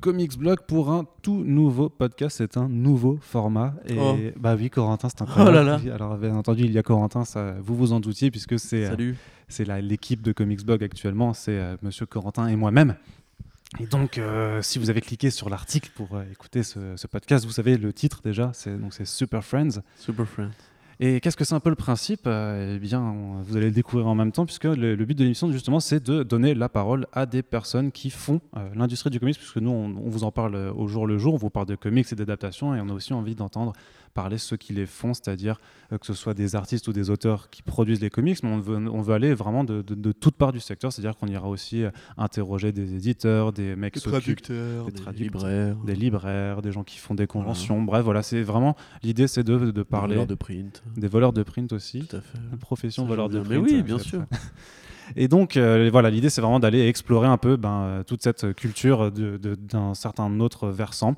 Comics Blog pour un tout nouveau podcast. C'est un nouveau format. Et Oh. bah oui, Corentin, c'est incroyable. Oh là là. Oui, Alors, bien entendu, il y a Corentin, ça, vous vous en doutiez, puisque c'est euh, l'équipe de Comics Blog actuellement. C'est euh, Monsieur Corentin et moi-même. Et donc, euh, si vous avez cliqué sur l'article pour euh, écouter ce, ce podcast, vous savez le titre déjà. C'est donc c'est Super Friends. Super friend. Et qu'est-ce que c'est un peu le principe Euh, Eh bien, vous allez le découvrir en même temps, puisque le, but de l'émission, justement, c'est de donner la parole à des personnes qui font euh, l'industrie du comics, puisque nous, on, on vous en parle au jour le jour, on vous parle de comics et d'adaptations, et on a aussi envie d'entendre parler ceux qui les font, c'est-à-dire euh, que ce soit des artistes ou des auteurs qui produisent les comics, mais on veut, on veut aller vraiment de, de, de toutes parts du secteur, c'est-à-dire qu'on ira aussi euh, interroger des éditeurs, des mecs Des traducteurs, des des, traducteurs, libraires, des libraires, des gens qui font des conventions, bref, voilà, c'est vraiment l'idée, c'est de, de des parler voleurs de print. des voleurs de print aussi. Tout à fait. Profession Ça, voleur de print. Mais oui, ça, bien sûr. Et donc, euh, voilà, l'idée, c'est vraiment d'aller explorer un peu ben, euh, toute cette culture d'un certain autre versant.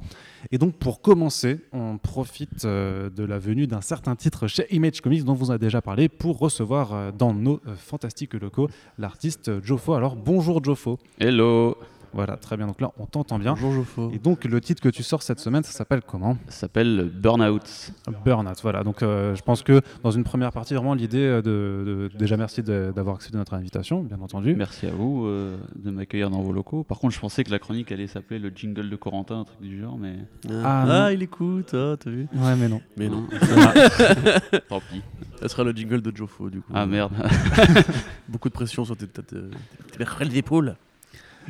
Et donc, pour commencer, on profite euh, de la venue d'un certain titre chez Image Comics, dont vous avez déjà parlé, pour recevoir dans nos fantastiques locaux l'artiste Jofo. Alors, bonjour Jofo. Hello Voilà, très bien. Donc là, on t'entend bien. Bonjour Joffo. Et donc, le titre que tu sors cette semaine, ça s'appelle comment? Ça s'appelle Burnout. Burnout, voilà. Donc, euh, je pense que dans une première partie, vraiment l'idée euh, de, de- déjà merci d'avoir accepté notre invitation, bien entendu. Merci à vous euh, de m'accueillir dans vos locaux. Par contre, je pensais que la chronique allait s'appeler le jingle de Corentin, un truc du genre, mais Ah, Ah, il écoute, ah, t'as vu? Ouais, mais non. Mais non. tant pis. Ça sera le jingle de Joffo du coup. Ah merde. Beaucoup de pression sur tes têtes. euh, tes mercredi d'épaule.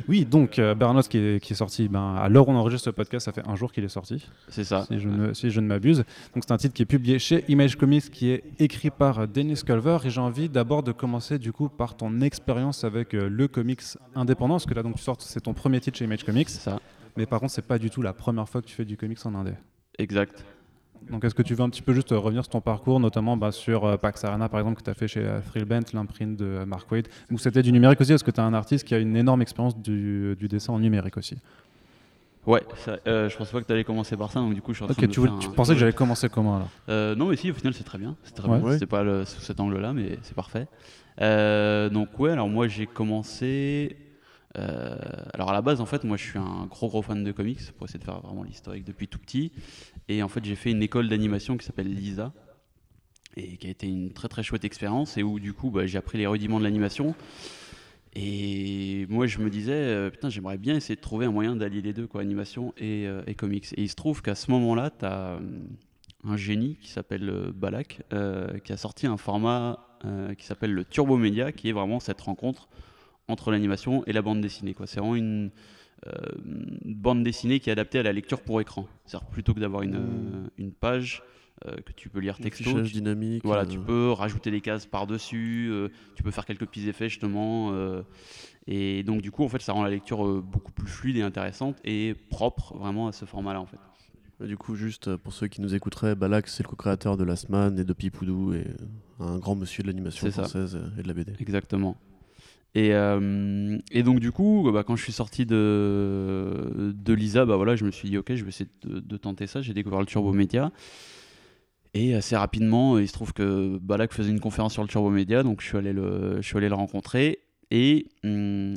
Oui, donc euh, Burnout qui est, qui est sorti, ben, à l'heure où on enregistre ce podcast, ça fait un jour qu'il est sorti, C'est ça. si je ne, si je ne m'abuse. Donc c'est un titre qui est publié chez Image Comics, qui est écrit par euh, Dennis Culver. Et j'ai envie d'abord de commencer du coup par ton expérience avec euh, le comics indépendant, parce que là donc tu sors, c'est ton premier titre chez Image Comics. C'est ça. Mais par contre, c'est pas du tout la première fois que tu fais du comics en indé. Exact. Donc est-ce que tu veux un petit peu juste euh, revenir sur ton parcours, notamment bah, sur euh, Pax Arena par exemple que tu as fait chez euh, Thrillbent, l'imprint de euh, Mark Waid, ou c'était du numérique aussi parce que tu es un artiste qui a une énorme expérience du, du dessin en numérique aussi? Ouais, ça, euh, je pensais pas que tu allais commencer par ça, donc du coup, je suis en train de tu, voulais- tu un- pensais que j'allais commencer comment alors? Euh, non, mais si, au final, c'est très bien. C'est très Ouais. bien. C'était pas le- sous cet angle-là, mais c'est parfait. Euh, donc, ouais, alors moi, j'ai commencé. euh, alors, à la base, en fait, moi, je suis un gros, gros fan de comics pour essayer de faire vraiment l'historique depuis tout petit. Et en fait, j'ai fait une école d'animation qui s'appelle Lisa et qui a été une très, très chouette expérience et où, du coup, bah, j'ai appris les rudiments de l'animation. Et moi, je me disais, euh, putain, j'aimerais bien essayer de trouver un moyen d'allier les deux, quoi, animation et, euh, comics. Et il se trouve qu'à ce moment-là, tu as un génie qui s'appelle euh, Balak, euh, qui a sorti un format euh, qui s'appelle le Turbo Média, qui est vraiment cette rencontre entre l'animation et la bande dessinée. C'est vraiment euh, une bande dessinée qui est adaptée à la lecture pour écran. C'est-à-dire plutôt que d'avoir une, euh, une page euh, que tu peux lire texto, tu- dynamique. voilà, euh, tu peux rajouter des cases par-dessus, euh, tu peux faire quelques petits effets justement. euh, et donc du coup, en fait, ça rend la lecture euh, beaucoup plus fluide et intéressante et propre vraiment à ce format-là en fait. Du coup, juste euh, pour ceux qui nous écouteraient, Balak, c'est le co-créateur de Last Man et de Pipoudou et euh, un grand monsieur de l'animation ça. française euh, et de la BD. Exactement. Et, euh, et donc du coup, bah, quand je suis sorti de, de Lisa, bah, voilà, je me suis dit ok, je vais essayer de, tenter ça. J'ai découvert le Turbo Média. Et assez rapidement, il se trouve que Balak faisait une conférence sur le Turbo Média, donc je suis allé le, je suis allé le rencontrer. Et hum,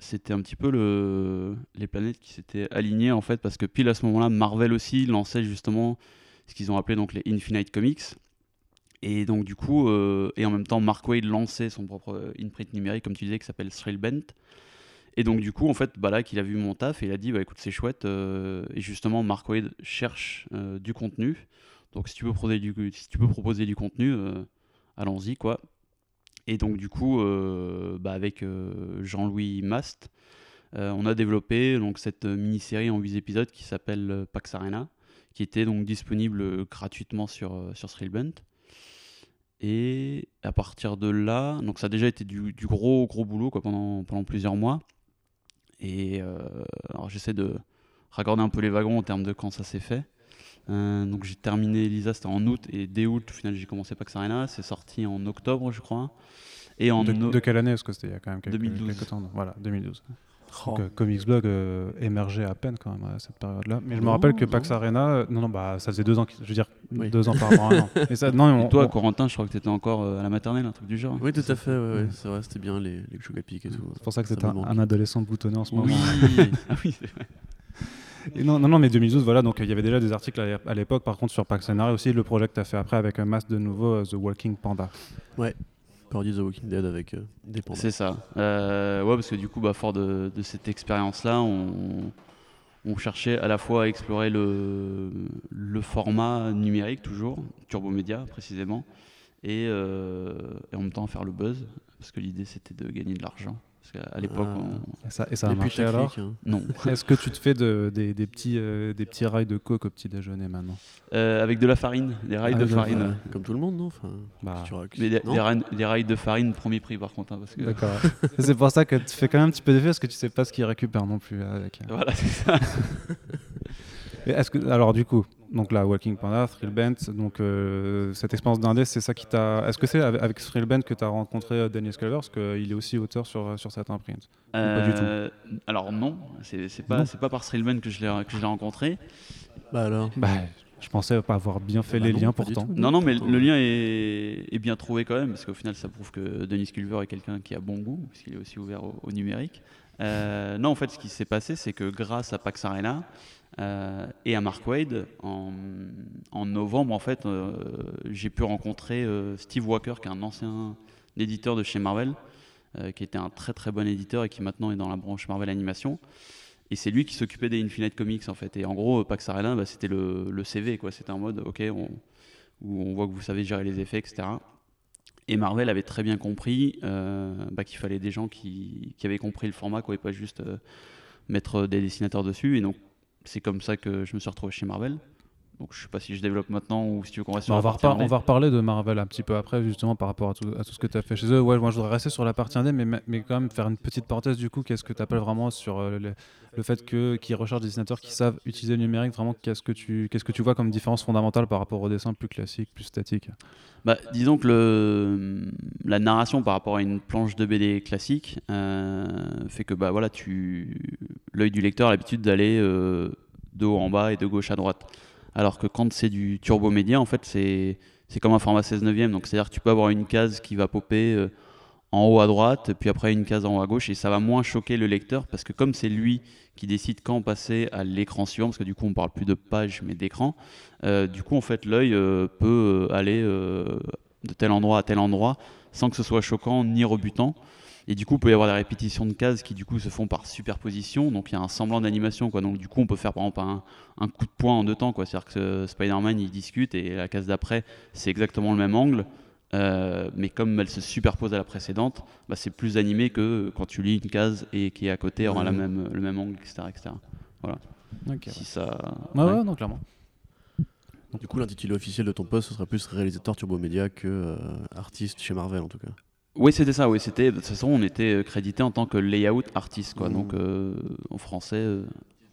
c'était un petit peu le, les planètes qui s'étaient alignées en fait, parce que pile à ce moment-là, Marvel aussi lançait justement ce qu'ils ont appelé donc les Infinite Comics. Et donc du coup, euh, et en même temps, Mark Wade lançait son propre euh, imprint numérique, comme tu disais, qui s'appelle Thrillbent. Et donc du coup, en fait, bah là, qu'il a vu mon taf et il a dit, bah écoute, c'est chouette. euh, et justement, Mark Wade cherche du contenu. Donc si tu peux proposer du, si tu peux proposer du contenu, allons-y quoi. Et donc du coup, bah, avec Jean-Louis Mast, on a développé donc cette mini-série en 8 épisodes qui s'appelle Pax Arena, qui était donc disponible gratuitement sur, sur Thrillbent. Et à partir de là, donc ça a déjà été du, du gros gros boulot quoi, pendant, pendant plusieurs mois. Et euh, alors j'essaie de raccorder un peu les wagons en termes de quand ça s'est fait. Euh, donc j'ai terminé Elisa, c'était en août, et dès août, au final, j'ai commencé Pax Arena. C'est sorti en octobre, je crois. Et en de, no- de quelle année? Parce que c'était il y a quand même quelques, 2012. quelques temps. Voilà, 2012. Oh. Donc, euh, Comics Blog euh, émergeait à peine quand même à cette période-là. Mais je me Non, rappelle que non. Pax Arena, euh, non, non, bah, ça faisait deux ans, je veux dire, Oui. deux ans par rapport à un an. Mais ça, non, Et on- toi, on- Corentin, je crois que tu étais encore euh, à la maternelle, un truc du genre. Oui, tout à fait, ouais, ouais, Ouais. c'est vrai, c'était bien les, les et tout. c'est pour ça que c'était un, un adolescent boutonné en ce moment. Oui, ah oui, c'est vrai. non, non, non, mais 2012, voilà, donc il y avait déjà des articles à, l'époque, par contre, sur Pax aussi, le projet que tu as fait après avec un masque de nouveau, The Walking Panda. Ouais, parodie The Walking Dead avec des pandas. C'est ça. ouais, parce que du coup, bah, fort de, cette expérience-là, on on cherchait à la fois à explorer le, le format numérique, toujours, Turbo Média précisément, et, euh, et, en même temps faire le buzz, parce que l'idée c'était de gagner de l'argent. Parce qu'à l'époque, ah. ça, et ça a marché alors hein. Non. Est-ce que tu te fais de, des, des, petits, euh, des petits rails de coke au petit déjeuner maintenant euh, Avec de la farine, des rails de farine. Comme tout le monde, non, enfin, bah. Mais des, rails, des, rails, de farine, premier prix par contre. Hein, parce que... D'accord. c'est pour ça que tu fais quand même un petit peu d'effet, parce que tu sais pas ce qu'ils récupèrent non plus. Avec... Voilà, c'est ça. est-ce que, alors du coup, donc là, Walking Panda, Thrillbent, donc euh, cette expérience d'indé, c'est ça qui t'a. Est-ce que c'est avec, Thrillbent que tu as rencontré euh, Daniel Scalver? Parce qu'il est aussi auteur sur, sur cette imprint Pas du tout? Euh, alors non, c'est pas, pas par Thrillbent que je l'ai rencontré. Bah alors? Bah, Je pensais pas avoir bien fait bah les liens pourtant. Non, non, mais le lien est, est, bien trouvé quand même, parce qu'au final, ça prouve que Denis Culver est quelqu'un qui a bon goût, parce qu'il est aussi ouvert au, numérique. non, en fait, ce qui s'est passé, c'est que grâce à Pax Arena, euh, et à Mark Wade, en, novembre, en fait, euh, j'ai pu rencontrer euh, Steve Walker, qui est un ancien éditeur de chez Marvel, qui était un très très bon éditeur et qui maintenant est dans la branche Marvel Animation. Et c'est lui qui s'occupait des Infinite Comics en fait. Et en gros, Pax Arena, bah, c'était le, CV, quoi. C'était un mode, ok, on, où on voit que vous savez gérer les effets, etc. Et Marvel avait très bien compris bah, qu'il fallait des gens qui, avaient compris le format, quoi, et pas juste mettre des dessinateurs dessus. Et donc, c'est comme ça que je me suis retrouvé chez Marvel. Donc je sais pas si je développe maintenant ou si tu veux qu'on reste sur on la va On va reparler de Marvel un petit peu après, justement, par rapport à tout, ce que tu as fait chez eux. Ouais, moi je voudrais rester sur la partie indé, mais, mais quand même faire une petite parenthèse du coup. Qu'est-ce que tu appelles vraiment sur euh, le, fait que qu'ils recherchent des dessinateurs qui savent utiliser le numérique? Vraiment, qu'est-ce que tu qu'est-ce que tu vois comme différence fondamentale par rapport au dessin plus classique, plus statique? Bah, disons que le, la narration par rapport à une planche de BD classique euh, fait que bah voilà, tu l'œil du lecteur a l'habitude d'aller euh, de haut en bas et de gauche à droite. Alors que quand c'est du turbo média, en fait, c'est comme un format 16 neuvième. Donc, c'est-à-dire que tu peux avoir une case qui va popper euh, en haut à droite, puis après une case en haut à gauche, et ça va moins choquer le lecteur parce que comme c'est lui qui décide quand passer à l'écran suivant, parce que du coup on parle plus de page mais d'écran, euh, du coup en fait l'œil euh, peut aller de tel endroit à tel endroit sans que ce soit choquant ni rebutant. Et du coup, il peut y avoir des répétitions de cases qui du coup se font par superposition. Donc il y a un semblant d'animation. Quoi. Donc du coup, on peut faire par exemple un, coup de poing en deux temps. C'est-à-dire que Spider-Man, il discute et la case d'après, c'est exactement le même angle. Euh, mais comme elle se superpose à la précédente, bah, c'est plus animé que quand tu lis une case et qui est à côté aura la même, le même angle, etc. etc. Voilà. Si ça... ouais, non, clairement. Du coup, l'intitulé officiel de ton poste, ce serait plus réalisateur Turbo Media que euh, artiste chez Marvel en tout cas. Oui, c'était ça. Oui, c'était. De toute façon, on était euh, crédité en tant que layout artiste, quoi. Donc, euh, en français. Euh,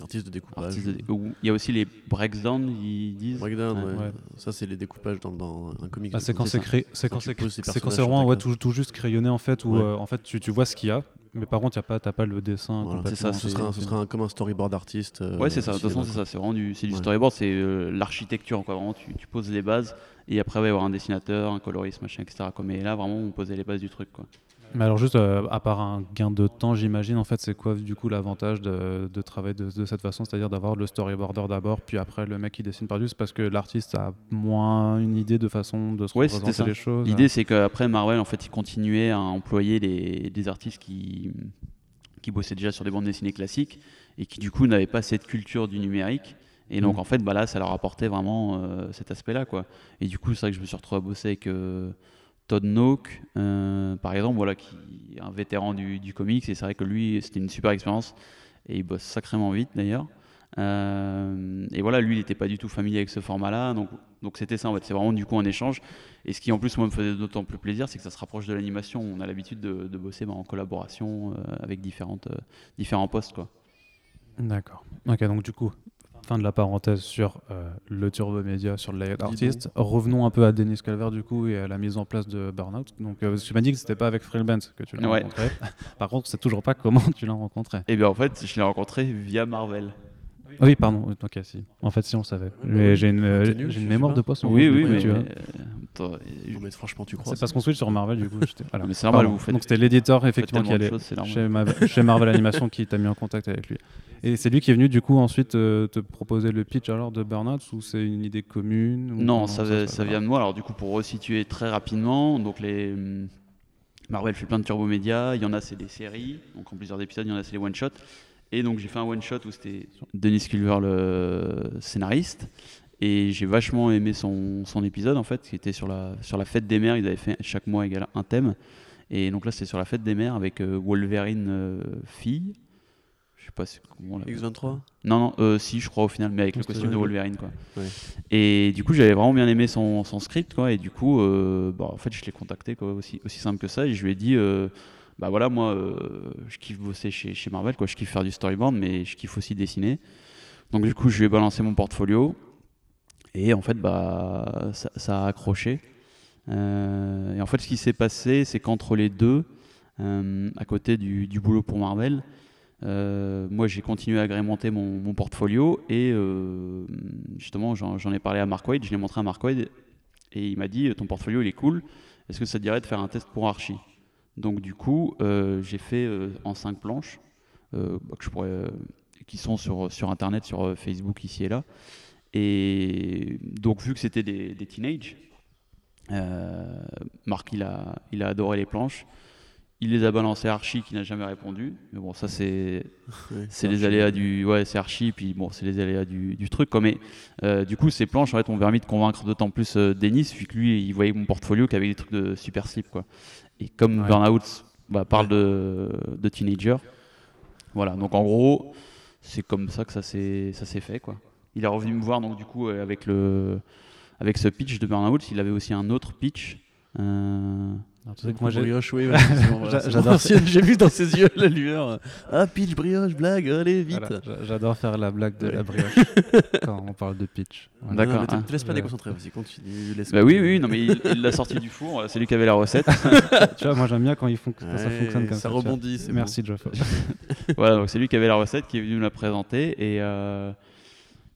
artiste de découpage. Il y a aussi les breakdowns, ils disent. Breakdown, ouais. Ça, c'est les découpages dans, dans un comic. Ah, c'est quand c'est créé, c'est quand c'est vraiment ouais, tout, tout, juste crayonné en fait, où en fait tu, tu vois ce qu'il y a, mais par contre, tu n'as pas, pas le dessin. c'est ça, ce sera, ce sera comme un storyboard artiste. ouais, c'est ça. De toute façon, c'est ça. C'est vraiment du, du storyboard, c'est l'architecture. Quoi. Vraiment, tu, tu, poses les bases et après, il va y avoir un dessinateur, un coloriste, machin, etc. Mais là, vraiment, on posait les bases du truc. Quoi. Mais alors juste, euh, à part un gain de temps, j'imagine, en fait, c'est quoi du coup l'avantage de, de, travailler de, cette façon, c'est-à-dire d'avoir le storyboarder d'abord, puis après le mec qui dessine par dessus, parce que l'artiste a moins une idée de façon de se représenter les choses. L'idée, c'est qu'après Marvel, en fait, il continuait à employer les, des artistes qui, qui bossaient déjà sur des bandes dessinées classiques et qui du coup n'avaient pas cette culture du numérique. Et donc, mm. en fait, bah, là, ça leur apportait vraiment euh, cet aspect-là. quoi. Et du coup, c'est vrai que je me suis retrouvé à bosser avec euh, Todd Nook, euh, par exemple, voilà, qui est un vétéran du, comics. Et c'est vrai que lui, c'était une super expérience. Et il bosse sacrément vite, d'ailleurs. et voilà, lui, il n'était pas du tout familier avec ce format-là. Donc, donc c'était ça, en fait. C'est vraiment, du coup, un échange. Et ce qui, en plus, moi, me faisait d'autant plus plaisir, c'est que ça se rapproche de l'animation. On a l'habitude de, bosser bah, en collaboration avec différentes, différents postes, quoi. D'accord. Ok, donc du coup, fin de la parenthèse sur euh, le Turbo Media, sur le layout artist. Revenons un peu à Denis Calvert du coup et à la mise en place de Burnout. Donc euh, tu m'as dit que c'était pas avec Freelance que tu l'as rencontré. Par contre, c'est toujours pas comment tu l'as rencontré. Eh bien en fait, je l'ai rencontré via Marvel. Oui, pardon. Ok, si. En fait, si on savait. Mais j'ai une, euh, une mémoire de poisson. Oui, oui, mais, de toute toi. Et- Non, mais franchement, tu crois C'est parce qu'on switch sur Marvel, du coup. voilà. Mais c'est normal, vous faites- Donc c'était l'éditeur, effectivement, qui allait choses, chez, Ma- chez Marvel Animation qui t'a mis en contact avec lui. Et c'est lui qui est venu, du coup, ensuite euh, te proposer le pitch alors de Burnout ou c'est une idée commune ou Non, ça, vient de moi. Alors du coup, pour resituer très rapidement, donc les hum, Marvel fait plein de turbo médias. Il y en a c'est des séries, donc en plusieurs épisodes. Il y en a c'est les one shot. Et donc j'ai fait un one shot où c'était Denis Culver le scénariste. Et j'ai vachement aimé son, son épisode en fait, qui était sur la sur la fête des mères. Ils avaient fait chaque mois égal un thème. Et donc là c'était sur la fête des mères avec euh, Wolverine euh, fille. Je sais pas si- comment on l'appelle. X23 Non, non, euh, si, je crois au final, mais avec le costume de. Wolverine, quoi. Ouais. Et du coup, j'avais vraiment bien aimé son, son script, quoi. Et du coup, bah, en fait, je l'ai contacté, quoi, aussi, aussi simple que ça. Et je lui ai dit, bah voilà, moi, je kiffe bosser chez, chez Marvel, quoi. Je kiffe faire du storyboard, mais je kiffe aussi dessiner. Donc du coup, je lui ai balancé mon portfolio. Et en fait, bah, ça, a accroché. Euh, et en fait, ce qui s'est passé, c'est qu'entre les deux, euh, à côté du, du boulot pour Marvel, euh, moi, j'ai continué à agrémenter mon, mon portfolio et justement, j'en ai parlé à Mark Wade, je l'ai montré à Mark Wade et il m'a dit Ton portfolio, il est cool, est-ce que ça te dirait de faire un test pour Archie? Donc, du coup, j'ai fait en cinq planches bah, que je pourrais, qui sont sur, sur internet, sur Facebook, ici et là. Et donc, vu que c'était des, des teenage, euh, Marc, il a, il a adoré les planches. Il les a balancées à Archie qui n'a jamais répondu. Mais bon, ça, c'est c'est les aléas du ouais c'est archi puis bon c'est les aléas du, du truc quoi mais euh, du coup ces planches en fait ont permis de convaincre d'autant plus euh, Denis vu que lui il voyait mon portfolio qu'avec des trucs de super slip quoi et comme Ouais. Burnout bah, parle de, de teenager voilà donc en gros c'est comme ça que ça s'est ça s'est fait quoi il est revenu me voir donc du coup euh, avec le avec ce pitch de Burnout il avait aussi un autre pitch euh, Alors, tu sais que moi, j'ai- brioche, oui, ouais, j'adore bon. J'ai vu dans ses yeux la lueur. Ah, pitch, brioche, blague, allez, vite. voilà, j'adore faire la blague de Ouais. la brioche quand on parle de pitch. Voilà. D'accord, mais te- hein. te laisse pas Ouais. déconcentrer, vas-y, continue. laisse bah oui oui non mais il l'a sorti du four c'est lui qui avait la recette tu vois, moi j'aime bien quand, il fon- quand ça Ouais, fonctionne comme ça. ça rebondit, Merci, Geoff. Voilà, donc c'est lui qui avait la recette, qui est venu me la présenter. Et euh,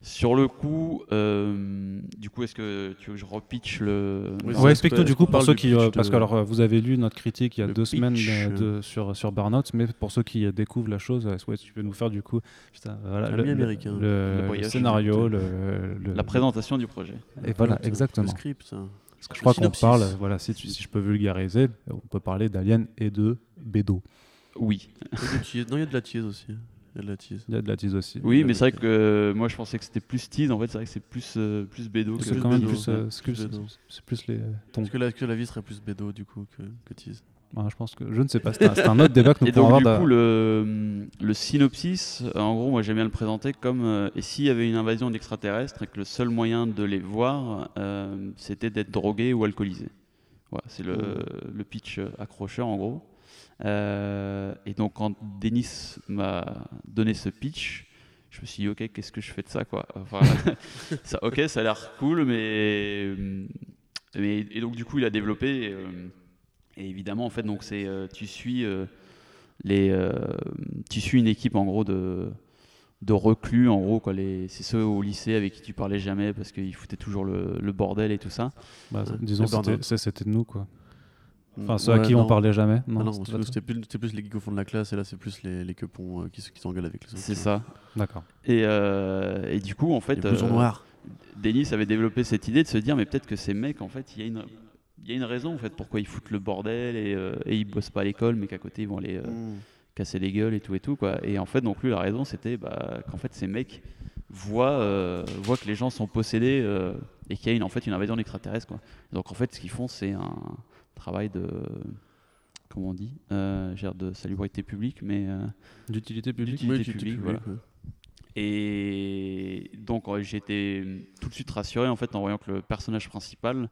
sur le coup, euh, du coup, est-ce que tu veux que je repitch le. Oui, Ouais, explique-nous est-ce du coup pour ceux qui. euh, Parce que alors, vous avez lu notre critique il y a Le deux semaines pitch, euh, de- sur, sur Burnout, mais pour ceux qui découvrent la chose, euh, ouais, tu peux nous faire du coup putain, voilà, le, mi-américain. le- Le le scénario, le, le- La présentation du projet. Et voilà, Le exactement. script, ça. Parce que je crois qu'on parle, voilà, si, tu- si je peux vulgariser, on peut parler d'Alien et de Bédo. Oui. Il y a de la tease. Non, il y a de la tease aussi. Il y a de la tease. Il y a de la tease aussi. Oui, mais c'est vrai que euh, moi je pensais que c'était plus tease. En fait, c'est vrai que c'est plus, euh, plus bédo. C'est que quand même Bédo, plus, euh, c'est plus, Bédo. c'est plus les tons. Est-ce que, la, est-ce que la vie serait plus bédo du coup que, que tease Ouais, je pense que je ne sais pas. C'est un, autre débat que nous Et pourrons donc, avoir. du coup, le, le synopsis, euh, en gros, moi j'aime bien le présenter comme euh, et s'il y avait une invasion d'extraterrestres et que le seul moyen de les voir, euh, c'était d'être drogué ou alcoolisé. Voilà, c'est le, le pitch euh, accrocheur en gros. Euh, et donc, quand Denis m'a donné ce pitch, je me suis dit, ok, qu'est-ce que je fais de ça, quoi Enfin, ça, Ok, ça a l'air cool, mais, mais. Et donc, du coup, il a développé. euh, et évidemment, en fait, donc c'est euh, tu suis euh, les, euh, tu suis une équipe en gros de de reclus en gros quoi. Les, c'est ceux au lycée avec qui tu parlais jamais parce qu'ils foutaient toujours le, le bordel et tout ça. Bah, disons, ça, c'était nous, quoi. Enfin, ceux Ouais, à qui non. on parlait jamais. Ah Non, non, c'était plus, c'était plus les geeks au fond de la classe et là c'est plus les, les quepons euh, qui, qui s'engueulent avec les autres. C'est ça. D'accord. Et, euh, et du coup, en fait, Les euh, noirs. Denis avait développé cette idée de se dire mais peut-être que ces mecs en fait il y a une il y a une raison en fait pourquoi ils foutent le bordel et, euh, et ils bossent pas à l'école mais qu'à côté ils vont aller euh, Mm. casser les gueules et tout et tout quoi et en fait donc lui la raison c'était bah, qu'en fait ces mecs voient euh, voient que les gens sont possédés euh, et qu'il y a une en fait une invasion d'extraterrestres quoi donc en fait ce qu'ils font c'est un travail de comment on dit euh, genre de salubrité publique mais euh, D'utilité publique D'utilité Oui, publique, tu- voilà. ouais. et donc j'ai été tout de suite rassuré en fait en voyant que le personnage principal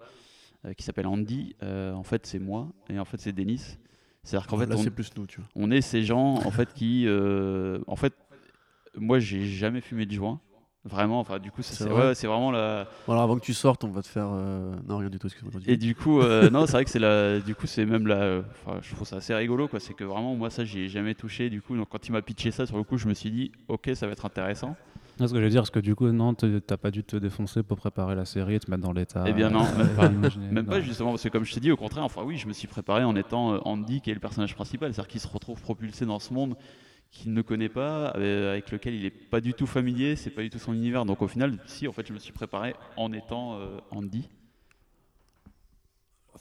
euh, qui s'appelle Andy, en fait c'est moi et en fait c'est Denis. C'est-à-dire qu'en fait Là on, c'est plus nous, tu vois. on est ces gens en fait qui, en fait, moi j'ai jamais fumé de joint. Vraiment, enfin du coup C'est c'est vrai ouais, c'est vraiment la. Bon, alors avant que tu sortes, on va te faire. euh, Non, rien du tout, excuse-moi. Et du coup, euh, non, c'est vrai que c'est la. Du coup, c'est même la. Enfin, je trouve ça assez rigolo, quoi. C'est que vraiment, moi, ça, j'y ai jamais touché. Du coup, donc, quand il m'a pitché ça, sur le coup, je me suis dit, ok, ça va être intéressant. ce que je veux dire, parce que du coup, non, t'as pas dû te défoncer pour préparer la série et te mettre dans l'état. Eh bien non, euh, même pas. Même pas Non. justement, parce que comme je t'ai dit, au contraire, enfin oui, je me suis préparé en étant Andy, qui est le personnage principal, c'est-à-dire qu'il se retrouve propulsé dans ce monde qu'il ne connaît pas, euh, avec lequel il est pas du tout familier, c'est pas du tout son univers. Donc au final, si, en fait, je me suis préparé en étant euh, Andy.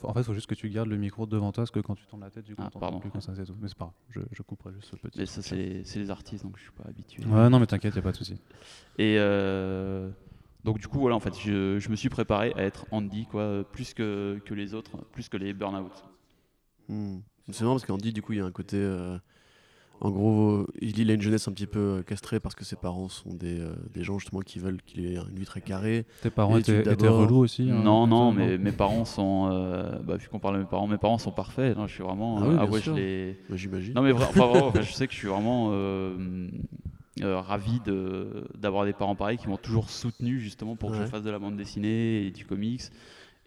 En fait, il faut juste que tu gardes le micro devant toi, parce que quand tu tournes la tête, du coup, Ah, pardon. plus quand ça, c'est tout. Mais c'est pas grave, je, je couperai juste ce petit. Mais ça, c'est les, artistes, donc je suis pas habitué. Ouais, non, mais t'inquiète, y a pas de souci. Et euh, donc du coup, voilà, en fait, je, je me suis préparé à être Andy, quoi, plus que, que les autres, plus que les burn-out. Hmm. C'est marrant parce qu'Andy, du coup, il y a un côté. euh, en gros, il, il a une jeunesse un petit peu euh, castrée parce que ses parents sont des, euh, des gens justement qui veulent qu'il ait une vie très carrée. Tes parents étaient, étaient relous aussi hein, non, non, mais mes parents sont. euh, bah, vu qu'on parle de mes parents, mes parents sont parfaits. Non, je suis vraiment. Ah oui, bien ouais, je les. J'imagine. Non, mais enfin, enfin, je sais que je suis vraiment euh, euh, ravi de- d'avoir des parents pareils qui m'ont toujours soutenu justement pour que je fasse de la bande dessinée et du comics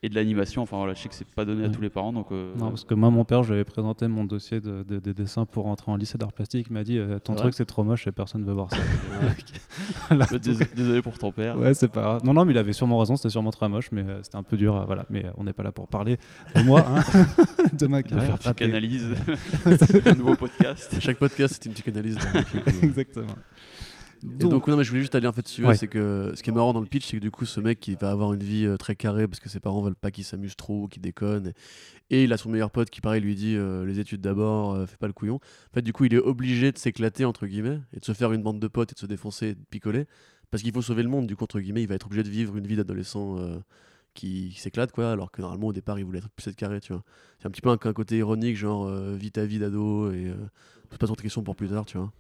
et de l'animation. Enfin voilà, je sais que c'est pas donné à tous les parents, donc. euh, Non, parce que moi, mon père, je lui avais présenté mon dossier de, de- des dessins pour entrer en lycée d'art plastique. Il m'a dit euh, Ton Ouais. truc, c'est trop moche et personne ne veut voir ça. dés- désolé pour ton père. ouais, c'est pas grave. Non, non, mais il avait sûrement raison, c'était sûrement très moche, mais euh, c'était un peu dur. voilà. Mais on n'est pas là pour parler de moi, hein, de ma carrière. faire psychanalyse, un nouveau podcast. Chaque podcast, c'est une psychanalyse. d'un film. Exactement. Donc, non, mais je voulais juste aller en fait dessus. Ouais. C'est que ce qui est marrant dans le pitch, c'est que du coup, ce mec, il va avoir une vie euh, très carrée parce que ses parents veulent pas qu'il s'amuse trop, qu'il déconne. Et, et il a son meilleur pote qui, pareil, lui dit euh, les études d'abord, euh, fais pas le couillon. En fait, du coup, il est obligé de s'éclater, entre guillemets, et de se faire une bande de potes et de se défoncer et de picoler. Parce qu'il faut sauver le monde, du coup, entre guillemets, il va être obligé de vivre une vie d'adolescent qui, qui s'éclate, quoi. Alors que normalement, au départ, il voulait être plus être carré, tu vois. C'est un petit peu un, un côté ironique, genre, vis ta vie d'ado et pose pas trop de questions pour plus tard, tu vois.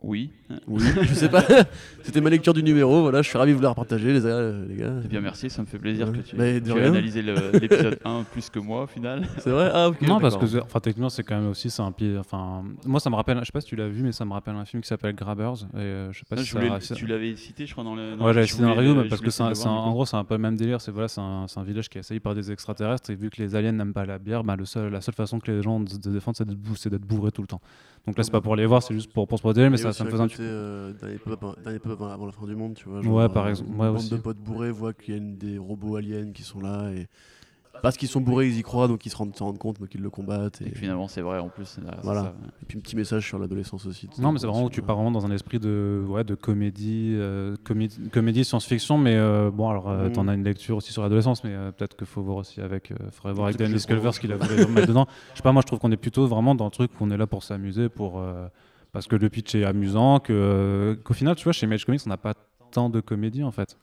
Oui. Oui, je sais pas. C'était ma lecture du numéro. Voilà, je suis ravi de vous la repartager, les, gars- les gars. Eh bien, merci, ça me fait plaisir Ouais. que tu, aies analysé l'épisode 1 plus que moi au final. C'est vrai? Ah, ok. non, parce que enfin, techniquement, c'est quand même aussi c'est un pied. Enfin, moi, ça me rappelle. Je sais pas si tu l'as vu, mais ça me rappelle un film qui s'appelle Grabbers. Et euh, je sais pas Ah, si je ça- voulais- ça- tu l'avais cité, je crois, dans le. Ouais, j'avais cité dans le review, mais parce que c'est en gros, c'est un peu le même délire. C'est voilà, c'est un, village qui est assailli par des extraterrestres et vu que les aliens n'aiment pas la bière, bah, le seul, la seule façon que les gens se défendent, c'est d'être bou- c'est d'être bourré tout le temps. Donc là, c'est pas pour les voir, c'est juste pour, pour se protéger, mais ça, me faisait un petit peu. euh, dernier avant- la fin du monde, tu vois. Ouais, par euh, exemple, Une ouais, bande aussi. de potes bourrés voient qu'il y a une- des robots aliens qui sont là et. Parce qu'ils sont bourrés, ils y croient, donc ils se rendent, se rendent compte, donc ils le combattent. Et, finalement, c'est vrai en plus. c'est- c'est Voilà. ça. et puis un petit message sur l'adolescence aussi. Non, mais c'est vraiment où tu pars vraiment dans un esprit de, ouais, de comédie, euh, comédie, comédie science-fiction, mais euh, bon, alors euh, Mhm. t'en as une lecture aussi sur l'adolescence, mais euh, peut-être qu'il faut voir aussi avec, euh, faudrait voir avec vais Culver ce qu'il a je voulu mettre dedans. Je sais pas, moi je trouve qu'on est plutôt vraiment dans le truc où on est là pour s'amuser, pour euh, parce que le pitch est amusant, que euh, qu'au final, tu vois, chez Mage Comics, on n'a pas tant de comédie en fait.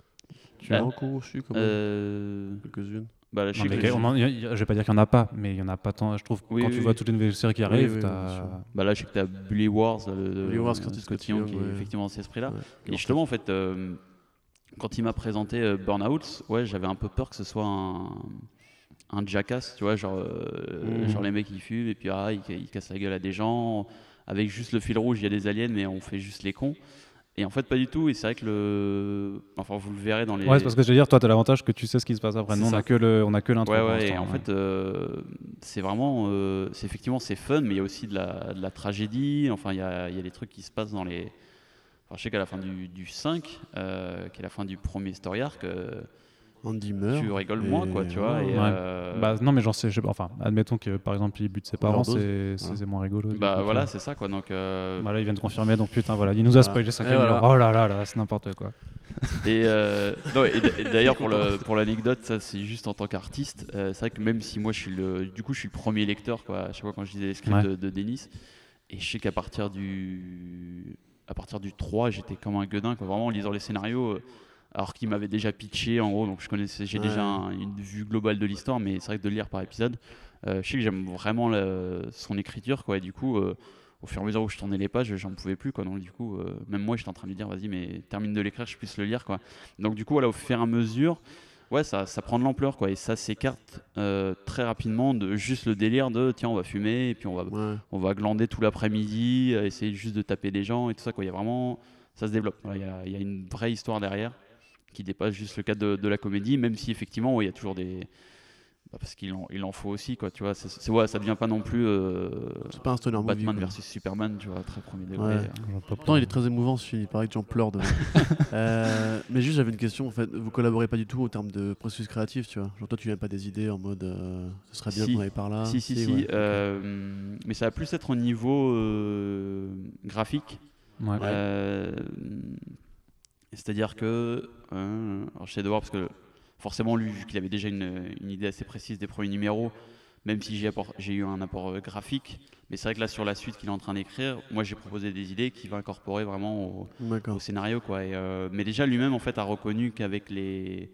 Tu as encore reçu quand même? quelques-unes. Bah, je je vais pas dire qu'il y en a pas, mais il y en a pas tant. Je trouve Oui, quand oui, tu oui. vois toutes les nouvelles séries qui arrivent. Bah là, je sais que tu as Bully Wars, le, Bully Wars, Curtis qui est effectivement dans cet esprit-là. Ouais. Et justement, en fait, euh, quand il m'a présenté euh, Burnout, ouais, j'avais un peu peur que ce soit un, un jackass, tu vois, genre, euh, genre les mecs ils fument et puis ah, ils, ils cassent la gueule à des gens. Avec juste le fil rouge, il y a des aliens, mais on fait juste les cons. Et en fait, pas du tout. Et c'est vrai que le. Enfin, vous le verrez dans les. Ouais, c'est parce que je veux dire, toi, t'as l'avantage que tu sais ce qui se passe après. Nous, on a que le, on a que l'intro. Ouais, ouais, et en ouais. fait, euh, c'est vraiment. euh, c'est effectivement, c'est fun, mais il y a aussi de la, de la tragédie. Enfin, il y a, y a des trucs qui se passent dans les. Enfin, je sais qu'à la fin du, du 5, euh, qui est la fin du premier story arc, Andy meurt. tu rigoles et- moins, quoi, tu vois. Et, Ouais. euh, Bah non, mais genre, c'est, je sais enfin, admettons que par exemple, il bute ses parents, c'est, Ouais. moins rigolo. bah coup, voilà, c'est ça, quoi. Donc, euh, vois. Voilà, il vient de confirmer, donc putain, voilà, il nous a Voilà. spoilé 5 Et voilà. Oh là là là, c'est n'importe quoi. Et, euh, et d'ailleurs pour l'anecdote, ça c'est juste en tant qu'artiste. euh, c'est vrai que même si moi je suis le du coup je suis le premier lecteur quoi. À chaque fois quand je lisais les scripts Ouais. de, de Denis, et je sais qu'à partir du à partir du 3 j'étais comme un gueudin quoi. Vraiment en lisant les scénarios. Alors qu'il m'avait déjà pitché en gros, donc je connaissais, j'ai Ouais. déjà un- une vue globale de l'histoire, mais c'est vrai que de le lire par épisode, euh, je sais que j'aime vraiment son écriture, quoi. Et du coup, euh, au fur et à mesure où je tournais les pages, j'en pouvais plus, quoi. Donc du coup, euh, même moi, j'étais en train de lui dire, vas-y, mais termine de l'écrire, je puisse le lire, quoi. Donc du coup, voilà, au fur et à mesure, ouais, ça, ça prend de l'ampleur, quoi. Et ça s'écarte très rapidement de juste le délire de, tiens, on va fumer, et puis on va, Ouais. on va glander tout l'après-midi, essayer juste de taper des gens et tout ça, quoi. Il y a vraiment, ça se développe. Voilà, y, il y a une vraie histoire derrière qui dépasse juste le cadre de, de la comédie, même si effectivement, ouais, il y a toujours des bah, parce qu'il en, il en faut aussi, quoi, tu vois. C'est, ouais, ça devient pas non plus euh, C'est pas un stoner movie. Batman quoi. versus Superman, tu vois, très premier degré. Ouais. euh. Pourtant, il est très émouvant ce film, il paraît que j'en pleure devant. Euh, mais juste, j'avais une question en fait. Vous collaborez pas du tout en termes de processus créatif, tu vois? Genre, toi, tu viens pas des idées en mode euh, ce serait bien Si. qu'on aille par là? Si, si, si. ouais. euh, mais ça va plus être au niveau euh, graphique. Ouais. Euh, C'est-à-dire que. euh, alors j'essaie de voir parce que forcément, lui, vu qu'il avait déjà une, une idée assez précise des premiers numéros, même si j'ai eu un apport euh, graphique. Mais c'est vrai que là, sur la suite qu'il est en train d'écrire, moi j'ai proposé des idées qu'il va incorporer vraiment au, scénario. Quoi. Et, euh, mais déjà, lui-même, en fait, a reconnu qu'avec les,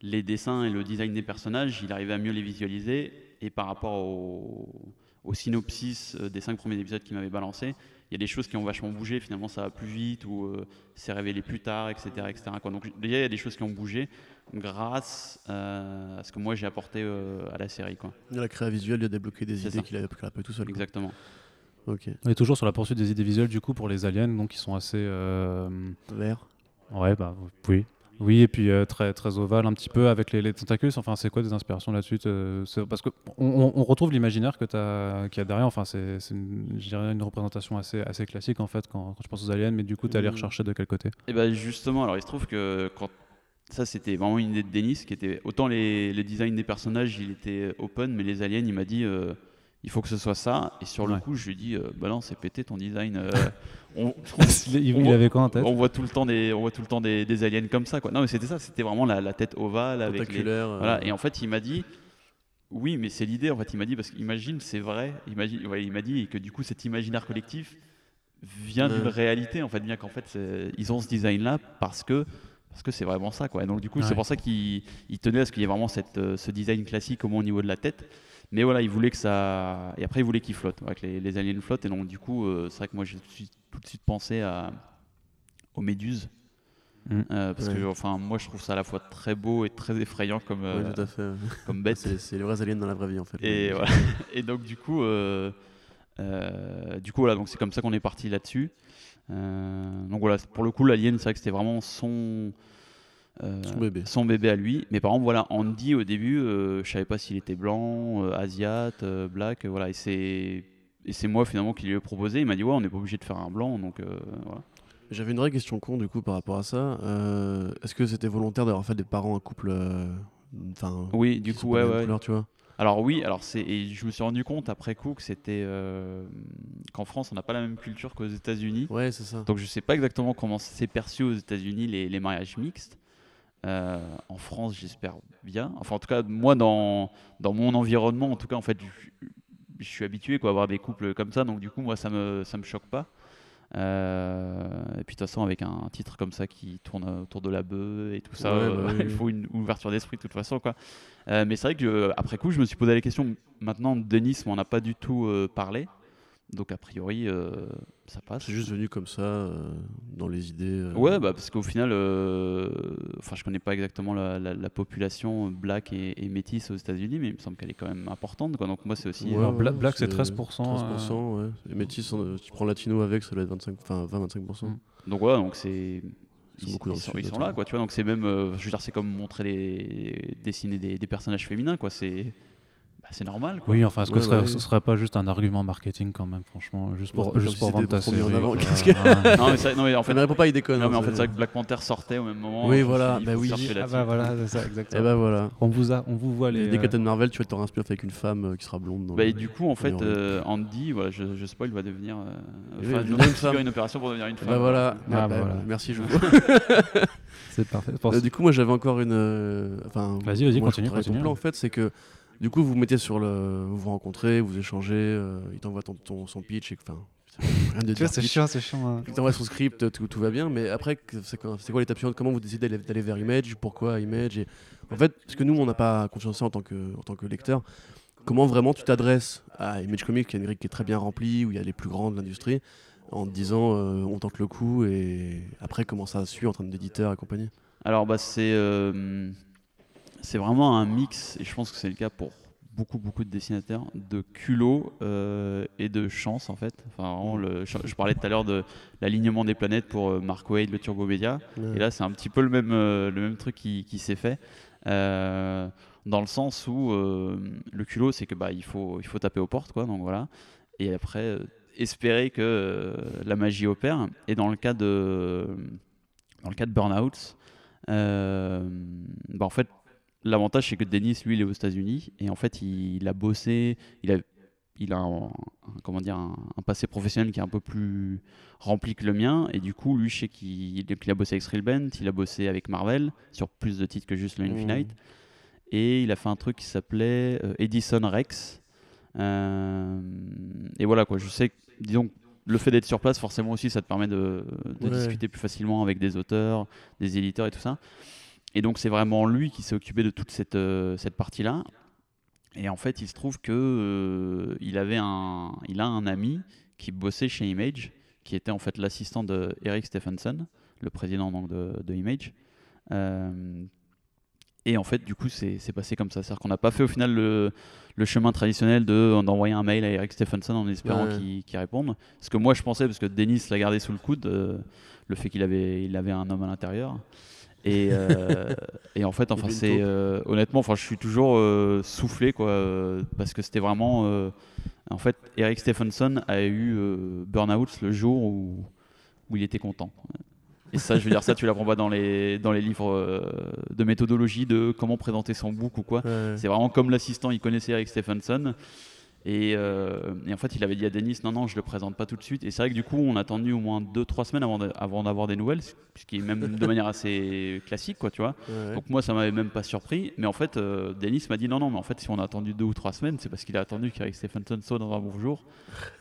les dessins et le design des personnages, il arrivait à mieux les visualiser. Et par rapport au, au synopsis euh, des cinq premiers épisodes qu'il m'avait balancé, il y a des choses qui ont vachement bougé. Finalement, ça va plus vite ou euh, c'est révélé plus tard, etc. etc. quoi. Donc, déjà, il y a des choses qui ont bougé grâce euh, à ce que moi j'ai apporté euh, à la série. Quoi. La créa visuelle, il a débloqué des idées qu'il avait pas tout seul. quoi. Exactement. Ok. On est toujours sur la poursuite des idées visuelles du coup pour les aliens, donc qui sont assez. euh, Vert. Ouais, bah oui. Oui, et puis euh, très, très ovale un petit peu avec les, les tentacules. Enfin, c'est quoi des inspirations là-dessus euh, Parce qu'on on, on retrouve l'imaginaire qu'il y a derrière. Enfin, c'est une, je dirais une représentation assez, assez classique en fait quand, quand je pense aux aliens, mais du coup, tu allé Mhm. rechercher de quel côté? Et ben justement, alors il se trouve que quand ça c'était vraiment une idée de Denis, qui était autant les, les designs des personnages, il était open, mais les aliens, il m'a dit euh, il faut que ce soit ça. Et sur le Ouais. coup, je lui ai dit euh, bah non, c'est pété ton design. euh, on, il, il on voit- avait quoi en tête? on voit tout le temps des, on voit tout le temps des, des aliens comme ça, quoi. Non, mais c'était ça, c'était vraiment la, la tête ovale avec les, euh, voilà. Et en fait, il m'a dit. Oui, mais c'est l'idée. En fait, il m'a dit parce qu'imagine, c'est vrai. Imagine, ouais, il m'a dit que du coup, cet imaginaire collectif vient d'une réalité. En fait, bien qu'en fait, ils ont ce design-là parce que parce que c'est vraiment ça, quoi. Et donc, du coup, Ouais. c'est pour ça qu'il il tenait à ce qu'il y ait vraiment cette, euh, ce design classique au moins au niveau de la tête. Mais voilà, il voulait que ça. Et après, il voulait qu'il flotte, ouais, que les, les aliens flottent. Et donc, du coup, euh, c'est vrai que moi, j'ai tout de suite, tout de suite pensé à, aux méduses. Mm. Euh, parce que, enfin, moi, je trouve ça à la fois très beau et très effrayant comme, ouais, euh, tout à fait. ouais. comme bête. C'est les vrais aliens dans la vraie vie en fait. Et, voilà. et donc du coup, euh, du coup voilà, donc c'est comme ça qu'on est parti là-dessus. Donc voilà, pour le coup, l'alien, c'est vrai que c'était vraiment son euh, Son bébé. son bébé à lui. Mais par exemple, voilà, Andy au début, euh, je savais pas s'il était blanc, euh, asiate, euh, black, euh, voilà, et c'est et c'est moi finalement qui lui ai proposé. Il m'a dit ouais, on n'est pas obligé de faire un blanc, donc voilà. J'avais une vraie question con du coup par rapport à ça. Est-ce que c'était volontaire d'avoir fait des parents un couple Enfin. Oui, du coup, ouais, ouais. couleur, tu vois? Alors oui, alors c'est et je me suis rendu compte après coup que c'était euh, qu'en France on n'a pas la même culture qu'aux États-Unis. Ouais, c'est ça. Donc je sais pas exactement comment c'est perçu aux États-Unis les, les mariages mixtes. Euh, en France, j'espère bien. Enfin, en tout cas, moi dans dans mon environnement, en tout cas, en fait, je, je suis habitué quoi à avoir des couples comme ça. Donc du coup, moi, ça me ça me choque pas. Euh, et puis de toute façon, avec un titre comme ça qui tourne autour de la bœuf et tout ça, Ouais, euh, bah il faut une ouverture d'esprit de toute façon, quoi. Euh, mais c'est vrai que après coup, je me suis posé la question. Maintenant, Denis m'en a pas du tout parlé, donc a priori, euh, ça passe. C'est juste venu comme ça euh, dans les idées. euh, Ouais, bah, parce qu'au final, euh, enfin, je connais pas exactement la, la- la population black et, et métisse aux États-Unis, mais il me semble qu'elle est quand même importante. Quoi. Donc moi, c'est aussi. Ouais, euh, Alors, Bla- ouais, Black, c'est c'est 13%. 13%, ouais. Les métis, tu prends latino avec, ça doit être 25, enfin 20-25%. Mm. Donc voilà, donc c'est. Ils sont Ils, sont, ils sont là, quoi. Tu vois, donc c'est même, euh, je veux dire, c'est comme montrer les dessiner des, des personnages féminins, quoi. C'est, c'est normal, quoi. Oui, enfin, est-ce que Ouais, ce, serait, ce serait pas juste un argument marketing quand même, franchement, juste pour, juste pour si vendre ta série, que- non, mais ça- non, mais en fait, Ça n'arrive pas, il déconne. non, mais hein, en fait, c'est- vrai que Black Panther sortait au même moment. Oui, suis voilà, bah oui. Ah bah voilà, c'est ça, Et exactement. bah voilà. On vous, a, on vous voit les. Dès euh, Captain Marvel, tu vas te inspirer avec une femme euh, qui sera blonde. dans Bah, et du coup, en fait, euh, Andy, voilà, je, je spoil, va devenir. euh, Oui, enfin, une femme. opération pour devenir une femme. bah voilà. Ah, Ah, bah voilà. Merci, je C'est parfait. Euh, du coup, moi, j'avais encore une. euh, Enfin, Vas-y, vas-y, continue, continue. plan, en fait, c'est que du coup, vous vous mettez sur le. Vous vous rencontrez, vous échangez, euh, il t'envoie ton, ton- son pitch, et enfin, c'est rien de Tu vois, c'est chiant, c'est chiant. hein. Il t'envoie son script, tout, tout va bien, mais après, c'est quoi, l'étape suivante? Comment vous décidez d'aller vers Image? Pourquoi Image? Et, En fait, parce que nous, on n'a pas conscience de ça en tant que, en tant que lecteur. Comment vraiment tu t'adresses à Image Comics, qui est une grille qui est très bien remplie, où il y a les plus grands de l'industrie, en te disant euh, on tente le coup, et après, comment ça suit en train d'éditeur et compagnie? Alors, bah, c'est euh, c'est vraiment un mix, et je pense que c'est le cas pour beaucoup, beaucoup de dessinateurs, de culot euh, et de chance, en fait. Enfin, vraiment, le- je, je parlais tout à l'heure de l'alignement des planètes pour euh, Mark Wade, le Turbo Media. Et là, c'est un petit peu le même, euh, le même truc qui, qui s'est fait. Euh, dans le sens où le culot, c'est que bah, il, faut, il faut taper aux portes, quoi, donc voilà. Et après, espérer que la magie opère. Et dans le cas de, dans le cas de Burnout, bah, en fait, l'avantage, c'est que Dennis, lui, il est aux États-Unis. Et en fait, il, il a bossé, il a, il a un, un- comment dire, un, un passé professionnel qui est un peu plus rempli que le mien. Et du coup, lui, je sais qu'il il a bossé avec Thrillbent, il a bossé avec Marvel sur plus de titres que juste le Infinite. Et il a fait un truc qui s'appelait euh, Edison Rex. Euh, et voilà quoi, je sais que, disons, le fait d'être sur place, forcément aussi, ça te permet de, de Ouais. discuter plus facilement avec des auteurs, des éditeurs et tout ça. Et donc, c'est vraiment lui qui s'est occupé de toute cette, euh, cette partie-là. Et en fait, il se trouve que euh, il avait un, il a un ami qui bossait chez Image, qui était en fait l'assistant de Eric Stephenson, le président donc, de, de Image. Euh, et en fait, du coup, c'est passé comme ça. C'est-à-dire qu'on n'a pas fait au final le, le chemin traditionnel de- d'envoyer un mail à Eric Stephenson en espérant Ouais. qu'il réponde. Ce que moi, je pensais, parce que Dennis l'a gardé sous le coude, euh, le fait qu'il avait, il avait un homme à l'intérieur. Et, euh, et en fait, enfin, c'est euh, honnêtement, enfin, je suis toujours euh, soufflé, quoi, parce que c'était vraiment. en fait, Eric Stephenson a eu Burnout le jour où, où il était content. Et ça, je veux dire, ça, tu l'apprends pas dans les, dans les livres de méthodologie de comment présenter son book ou quoi. Ouais. C'est vraiment comme l'assistant, il connaissait Eric Stephenson. Et, euh, et en fait, il avait dit à Denis, non, non, je le présente pas tout de suite. Et c'est vrai que du coup, on a attendu au moins 2-3 semaines avant d'avoir des nouvelles, ce qui est même de manière assez classique, quoi, tu vois. Ouais. Donc moi, ça m'avait même pas surpris. Mais en fait, euh, Denis m'a dit, non, non, mais en fait, si on a attendu 2 ou 3 semaines, c'est parce qu'il a attendu qu'Eric Stephenson soit dans un bon jour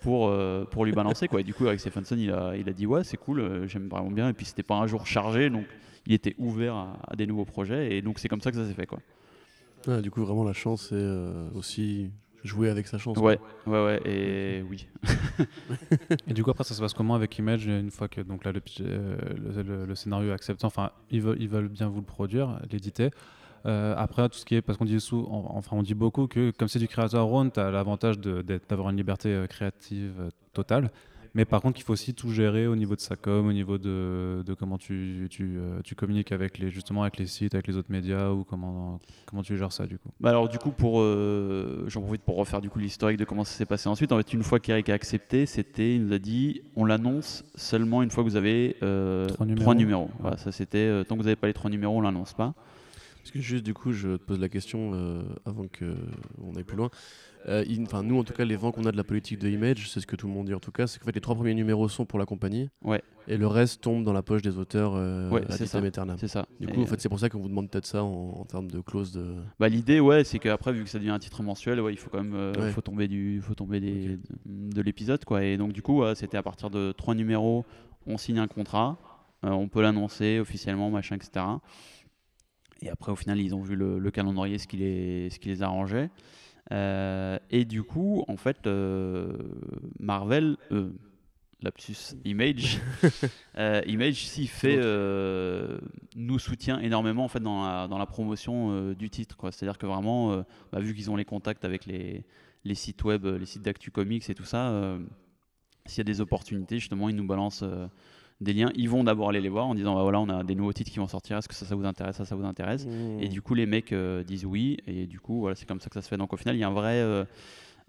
pour, euh, pour lui balancer, quoi. Et du coup, Eric Stephenson, il a, il a dit, ouais, c'est cool, euh, j'aime vraiment bien. Et puis, c'était pas un jour chargé, donc il était ouvert à, à des nouveaux projets. Et donc, c'est comme ça que ça s'est fait, quoi. Ouais, du coup, vraiment, la chance, euh, aussi jouer avec sa chance. Ouais, ouais, ouais, et oui. Et du coup, après, ça se passe comment avec Image une fois que donc là, le, euh, le, le- le scénario est accepté Enfin, ils veulent, ils veulent bien vous le produire, l'éditer. Euh, après, tout ce qui est. Parce qu'on dit, sous, enfin, on dit beaucoup que comme c'est du creator own, tu as l'avantage d'avoir une liberté euh, créative euh, totale. Mais par contre, il faut aussi tout gérer au niveau de sa com, au niveau de, de comment tu, tu, euh, tu communiques avec les, justement avec les sites, avec les autres médias, ou comment, comment tu gères ça du coup. Bah alors du coup pour euh, j'en profite pour refaire du coup l'historique de comment ça s'est passé ensuite. En fait une fois qu'Eric a accepté, c'était il nous a dit on l'annonce seulement une fois que vous avez euh, Trois trois numéros. numéros. Voilà, ça c'était euh, tant que vous n'avez pas les trois numéros on l'annonce pas. Parce que juste du coup, je te pose la question euh, avant que on aille plus loin. Euh, Enfin, nous, en tout cas, les vents qu'on a de la politique de Image, c'est ce que tout le monde dit en tout cas, c'est qu'en fait, les trois premiers numéros sont pour la compagnie. Ouais. Et le reste tombe dans la poche des auteurs euh, Ouais, c'est ça. C'est ça. Du Et, coup, en euh, fait, c'est pour ça qu'on vous demande peut-être ça en, en termes de clause de. bah, l'idée ouais c'est qu'après vu que ça devient un titre mensuel ouais il faut quand même euh, Ouais. faut tomber du faut tomber des, de, de l'épisode quoi et donc du coup c'était à partir de trois numéros on signe un contrat euh, on peut l'annoncer officiellement machin etc. Et après, au final, ils ont vu le, le calendrier, ce qui les, ce qui les arrangeait. Euh, et du coup, en fait, euh, Marvel, euh, lapsus Image, euh, Image s'y fait, nous soutient énormément en fait dans la, dans la promotion du titre. C'est-à-dire que vraiment, bah, vu qu'ils ont les contacts avec les, les sites web, les sites d'actu comics et tout ça, s'il y a des opportunités, justement, ils nous balancent des liens. Ils vont d'abord aller les voir en disant bah, voilà, on a des nouveaux titres qui vont sortir. Est-ce que ça, ça vous intéresse Ça, ça vous intéresse? Et du coup, les mecs euh, disent oui. Et du coup, voilà, c'est comme ça que ça se fait. Donc au final, il y a un vrai. euh,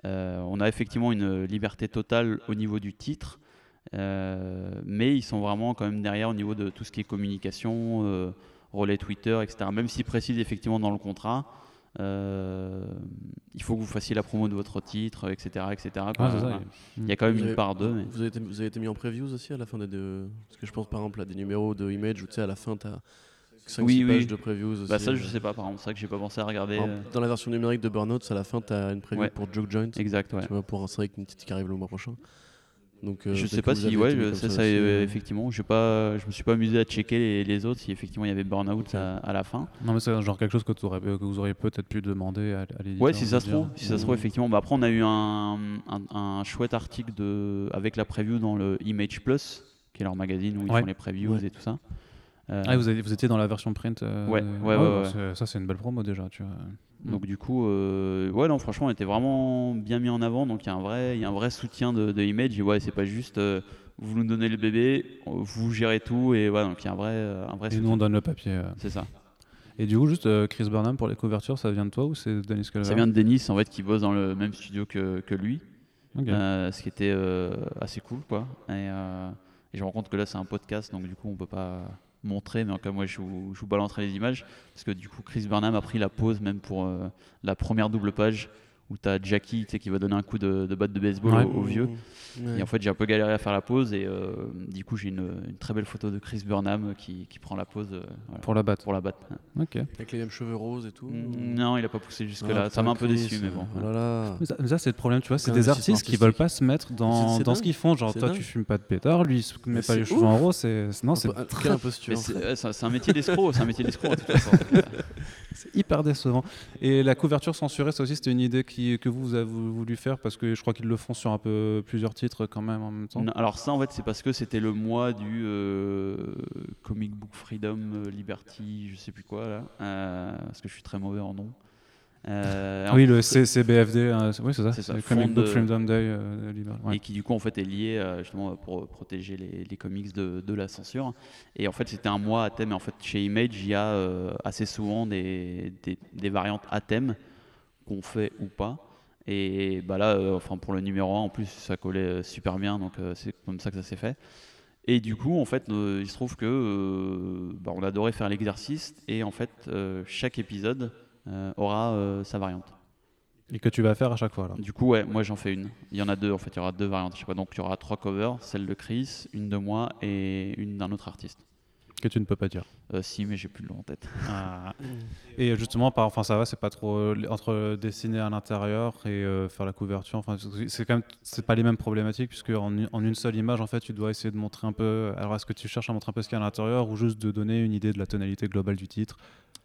euh, on a effectivement une liberté totale au niveau du titre. mais ils sont vraiment quand même derrière au niveau de tout ce qui est communication, relais Twitter, etc. Même s'ils précisent effectivement dans le contrat, il faut que vous fassiez la promo de votre titre, etc. etc. quoi. Ah, ça. Il y a quand même Vous une avez- part d'eux. mais- Vous avez, été, vous avez été mis en previews aussi à la fin des deux. Parce que je pense par exemple à des numéros de Image où tu sais, à la fin, tu as 5 Oui, pages oui. de previews aussi. Bah ça, euh. je sais pas, par exemple. C'est vrai que j'ai pas pensé à regarder. Euh, Dans la version numérique de Burnout, à la fin, tu as une preview Ouais. pour Joke Joint. Exact, ouais. Tu vois, pour un strike une petite qui arrive le mois prochain. Donc, euh, je sais pas si, ouais, je- ça, ça ça, aussi, euh, euh. effectivement, j'ai pas, je me suis pas amusé à checker les, les autres si effectivement il y avait Burnout à, à la fin. Non, mais c'est genre quelque chose que, vous auriez peut-être pu demander à, à l'éditeur. Ouais, si ça se trouve, si ça se trouve Mm. effectivement. Bah, après, on a eu un, un, un chouette article de, avec la preview dans le Image Plus, qui est leur magazine où ils Ouais. font les previews Ouais. et tout ça. Euh, Ah, vous, avez- vous étiez dans la version print euh, Ouais, de- ouais, Ah ouais, Ça, c'est une belle promo déjà, tu vois. Donc du coup, euh, ouais, non, franchement, on était vraiment bien mis en avant. Donc il y a un vrai, il y a un vrai soutien de, de Image. Et ouais, c'est pas juste euh, vous nous donnez le bébé, vous gérez tout et ouais, donc il y a un vrai, euh, un vrai Et soutien. nous, on donne le papier. C'est ça. Et du coup, juste euh, Chris Burnham pour les couvertures, ça vient de toi ou c'est Denis Calvert Ça vient de Denis, en fait, qui bosse dans le même studio que, que lui. Ce qui était assez cool quoi. Et, et je me rends compte que là c'est un podcast donc du coup on peut pas montrer mais en tout cas moi je vous, balancerai les images parce que du coup Chris Burnham a pris la pause même pour euh, la première double page où tu as Jackie tu sais, qui va donner un coup de, de batte de baseball Ouais. au, au vieux Ouais. et en fait j'ai un peu galéré à faire la pause et euh, du coup j'ai une, une très belle photo de Chris Burnham qui, qui prend la pause euh, voilà, Pour la batte. pour la batte. Ok. Avec les mêmes cheveux roses et tout. Non il a pas poussé jusque Ah, là ça m'a un peu Chris, déçu mais bon. Oh là là. Mais ça, mais ça, c'est le problème, tu vois, c'est des artistes qui artistique. veulent pas se mettre dans, C'est- c'est dans ce qu'ils font. Genre, C'est toi, dingue. tu fumes pas de pétard, lui, il se met Mais pas les c'est cheveux en rose. C'est non, c'est Un peu- très- imposture. C'est c'est un- c'est métier d'escroc, c'est un métier d'escroc de toute façon. c'est hyper décevant. Et la couverture censurée, ça aussi, c'était une idée qui, que vous, vous avez voulu faire parce que je crois qu'ils le font sur un peu plusieurs titres quand même en même temps. Non, alors ça en fait c'est parce que c'était le mois du euh, Comic Book Freedom euh, Liberty, je sais plus quoi là, euh, parce que je suis très mauvais en nom. Euh, Oui, le C- CBFD, c'est- oui, c'est ça. C'est ça, le Comic Book Freedom Day. Ouais. et qui du coup en fait est lié justement pour protéger les, les comics de, de la censure. Et en fait c'était un mois à thème. Et en fait chez Image il y a assez souvent des, des, des variantes à thème qu'on fait ou pas. Et bah là, euh, enfin pour le numéro 1 en plus ça collait euh, super bien, donc euh, c'est comme ça que ça s'est fait. Et du coup en fait euh, il se trouve que bah, on adorait faire l'exercice et en fait chaque épisode aura sa variante. Et que tu vas faire à chaque fois. Là. Du coup, ouais, moi j'en fais une. Il y en a deux en fait, il y aura deux variantes. Je sais pas, donc il y aura trois covers, celle de Chris, une de moi et une d'un autre artiste. Que tu ne peux pas dire. Euh, si, mais j'ai plus le nom en tête. Et justement, par, enfin, ça va, c'est pas trop euh, entre dessiner à l'intérieur et euh, faire la couverture. Enfin, c'est- quand même, c'est pas les mêmes problématiques puisque en, une- en une seule image, en fait, tu dois essayer de montrer un peu. Alors, est-ce que tu cherches à montrer un peu ce qu'il y a à l'intérieur ou juste de donner une idée de la tonalité globale du titre?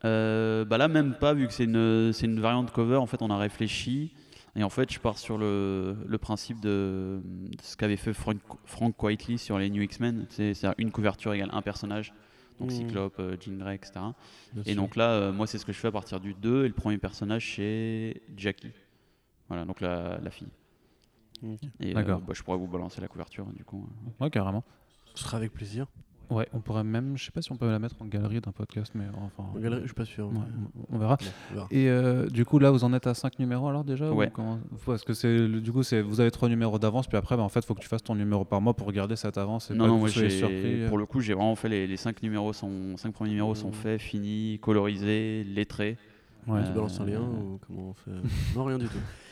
Euh, bah là, même pas, vu que c'est une, c'est une variante cover, en fait, on a réfléchi. Et en fait, je pars sur le, le principe de, de ce qu'avait fait Frank, Frank Whiteley sur les New X-Men. C'est c'est une couverture égale un personnage. Donc Mhm. Cyclope, euh, Jean Grey, etc. Bien Et sûr. donc là, euh, moi, c'est ce que je fais à partir du 2. Et le premier personnage, c'est Jackie. Voilà, donc la, la fille. Et euh, D'accord. bah, je pourrais vous balancer la couverture, du coup. Ouais, carrément. Ce sera avec plaisir. Ouais, on pourrait même, je sais pas si on peut la mettre en galerie d'un podcast, mais enfin. En galerie, je suis pas sûr. ouais, on verra. Bon, on verra. Et euh, du coup, là, vous en êtes à 5 numéros alors déjà ou Ouais. comment- Parce que c'est du coup, c'est vous avez trois numéros d'avance, puis après, bah, en fait, faut que tu fasses ton numéro par mois pour regarder cette avance. Et Non, pas non, que vous surpris. euh. pour le coup, j'ai vraiment fait les, les cinq numéros, sont, cinq premiers numéros sont Mhm. faits, finis, colorisés, lettrés. Ouais. Tu balances un lien Euh, ou comment on fait? Non, rien du tout.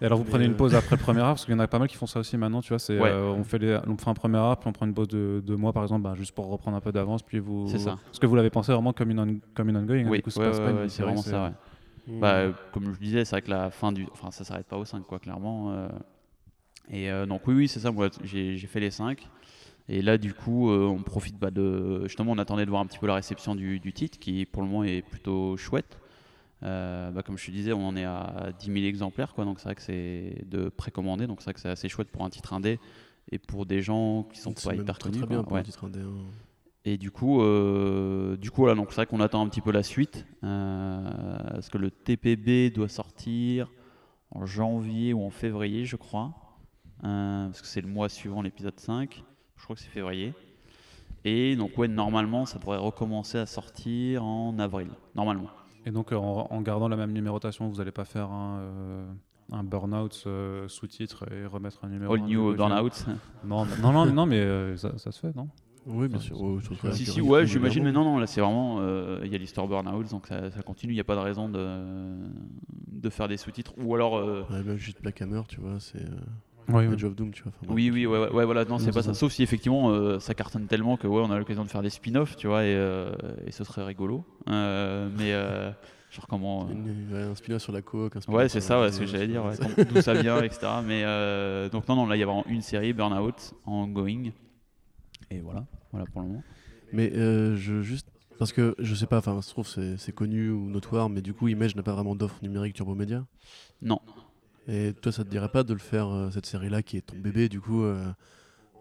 Et alors, vous prenez une euh, pause après le premier arc, parce qu'il y en a pas mal qui font ça aussi maintenant, tu vois. C'est, Ouais. euh, on, fait les, on fait un premier arc, puis on prend une pause de deux mois, par exemple, bah, juste pour reprendre un peu d'avance, puis vous. C'est ça. Parce que vous l'avez pensé vraiment comme une, on- comme une ongoing. hein, Oui, du coup, c'est ouais, vraiment ça, ouais. Bah, euh, comme je disais, c'est vrai que la fin du. Enfin, ça s'arrête pas au 5, quoi, clairement. euh. Et euh, donc, oui, oui, c'est ça. Moi, j'ai j'ai fait les 5. Et là, du coup, euh, on profite bah, de. Justement, on attendait de voir un petit peu la réception du, du titre, qui pour le moment est plutôt chouette. Euh, bah, comme je te disais, on en est à 10 000 exemplaires, quoi. Donc, c'est vrai que c'est de précommander. Donc, c'est vrai que c'est assez chouette pour un titre indé et pour des gens qui sont C'est pas hyper connus. très bien pour Ouais. un titre indé. hein. Et du coup, euh, du coup voilà, donc c'est vrai qu'on attend un petit peu la suite, euh, parce que le TPB doit sortir en janvier ou en février, je crois, euh, parce que c'est le mois suivant l'épisode 5, je crois que c'est février. Et donc ouais, normalement, ça devrait recommencer à sortir en avril, normalement. Et donc, euh, en, en gardant la même numérotation, vous n'allez pas faire un, euh, un burn-out euh, sous-titre et remettre un numéro. All un New nouveau Burnout. Non, non, non, non, mais euh, ça, ça se fait, non? Oui, bien sûr. Ouais, Si, si, ouais, j'imagine, mais non, non, là c'est vraiment. euh, Il y a l'histoire Burnout, donc ça, ça continue, il n'y a pas de raison de, de faire des sous-titres. Ou alors. euh, Ouais, même juste Black Hammer, tu vois, c'est euh, Oui, Edge of Doom, tu vois. enfin, Oui, oui, ouais, ouais, ouais, voilà, non, c'est pas ça. ça. Sauf si effectivement euh, ça cartonne tellement que ouais, on a l'occasion de faire des spin-offs, tu vois, et, euh, et ce serait rigolo. Euh, mais euh, genre comment. euh, Une- ouais, un spin-off sur la coke. un spin-off Ouais, c'est ça, ouais, ce que j'allais dire, ouais, d'où ça vient, etc. Mais euh, donc, non, non, là il y a vraiment une série, Burnout, en going. Et voilà, voilà pour le moment. Mais euh, je juste parce que je sais pas, enfin, se trouve c'est c'est connu ou notoire, mais du coup, Image n'a pas vraiment d'offre numérique Turbo Média. Non. Et toi, ça te dirait pas de le faire euh, cette série-là qui est ton bébé, du coup, euh,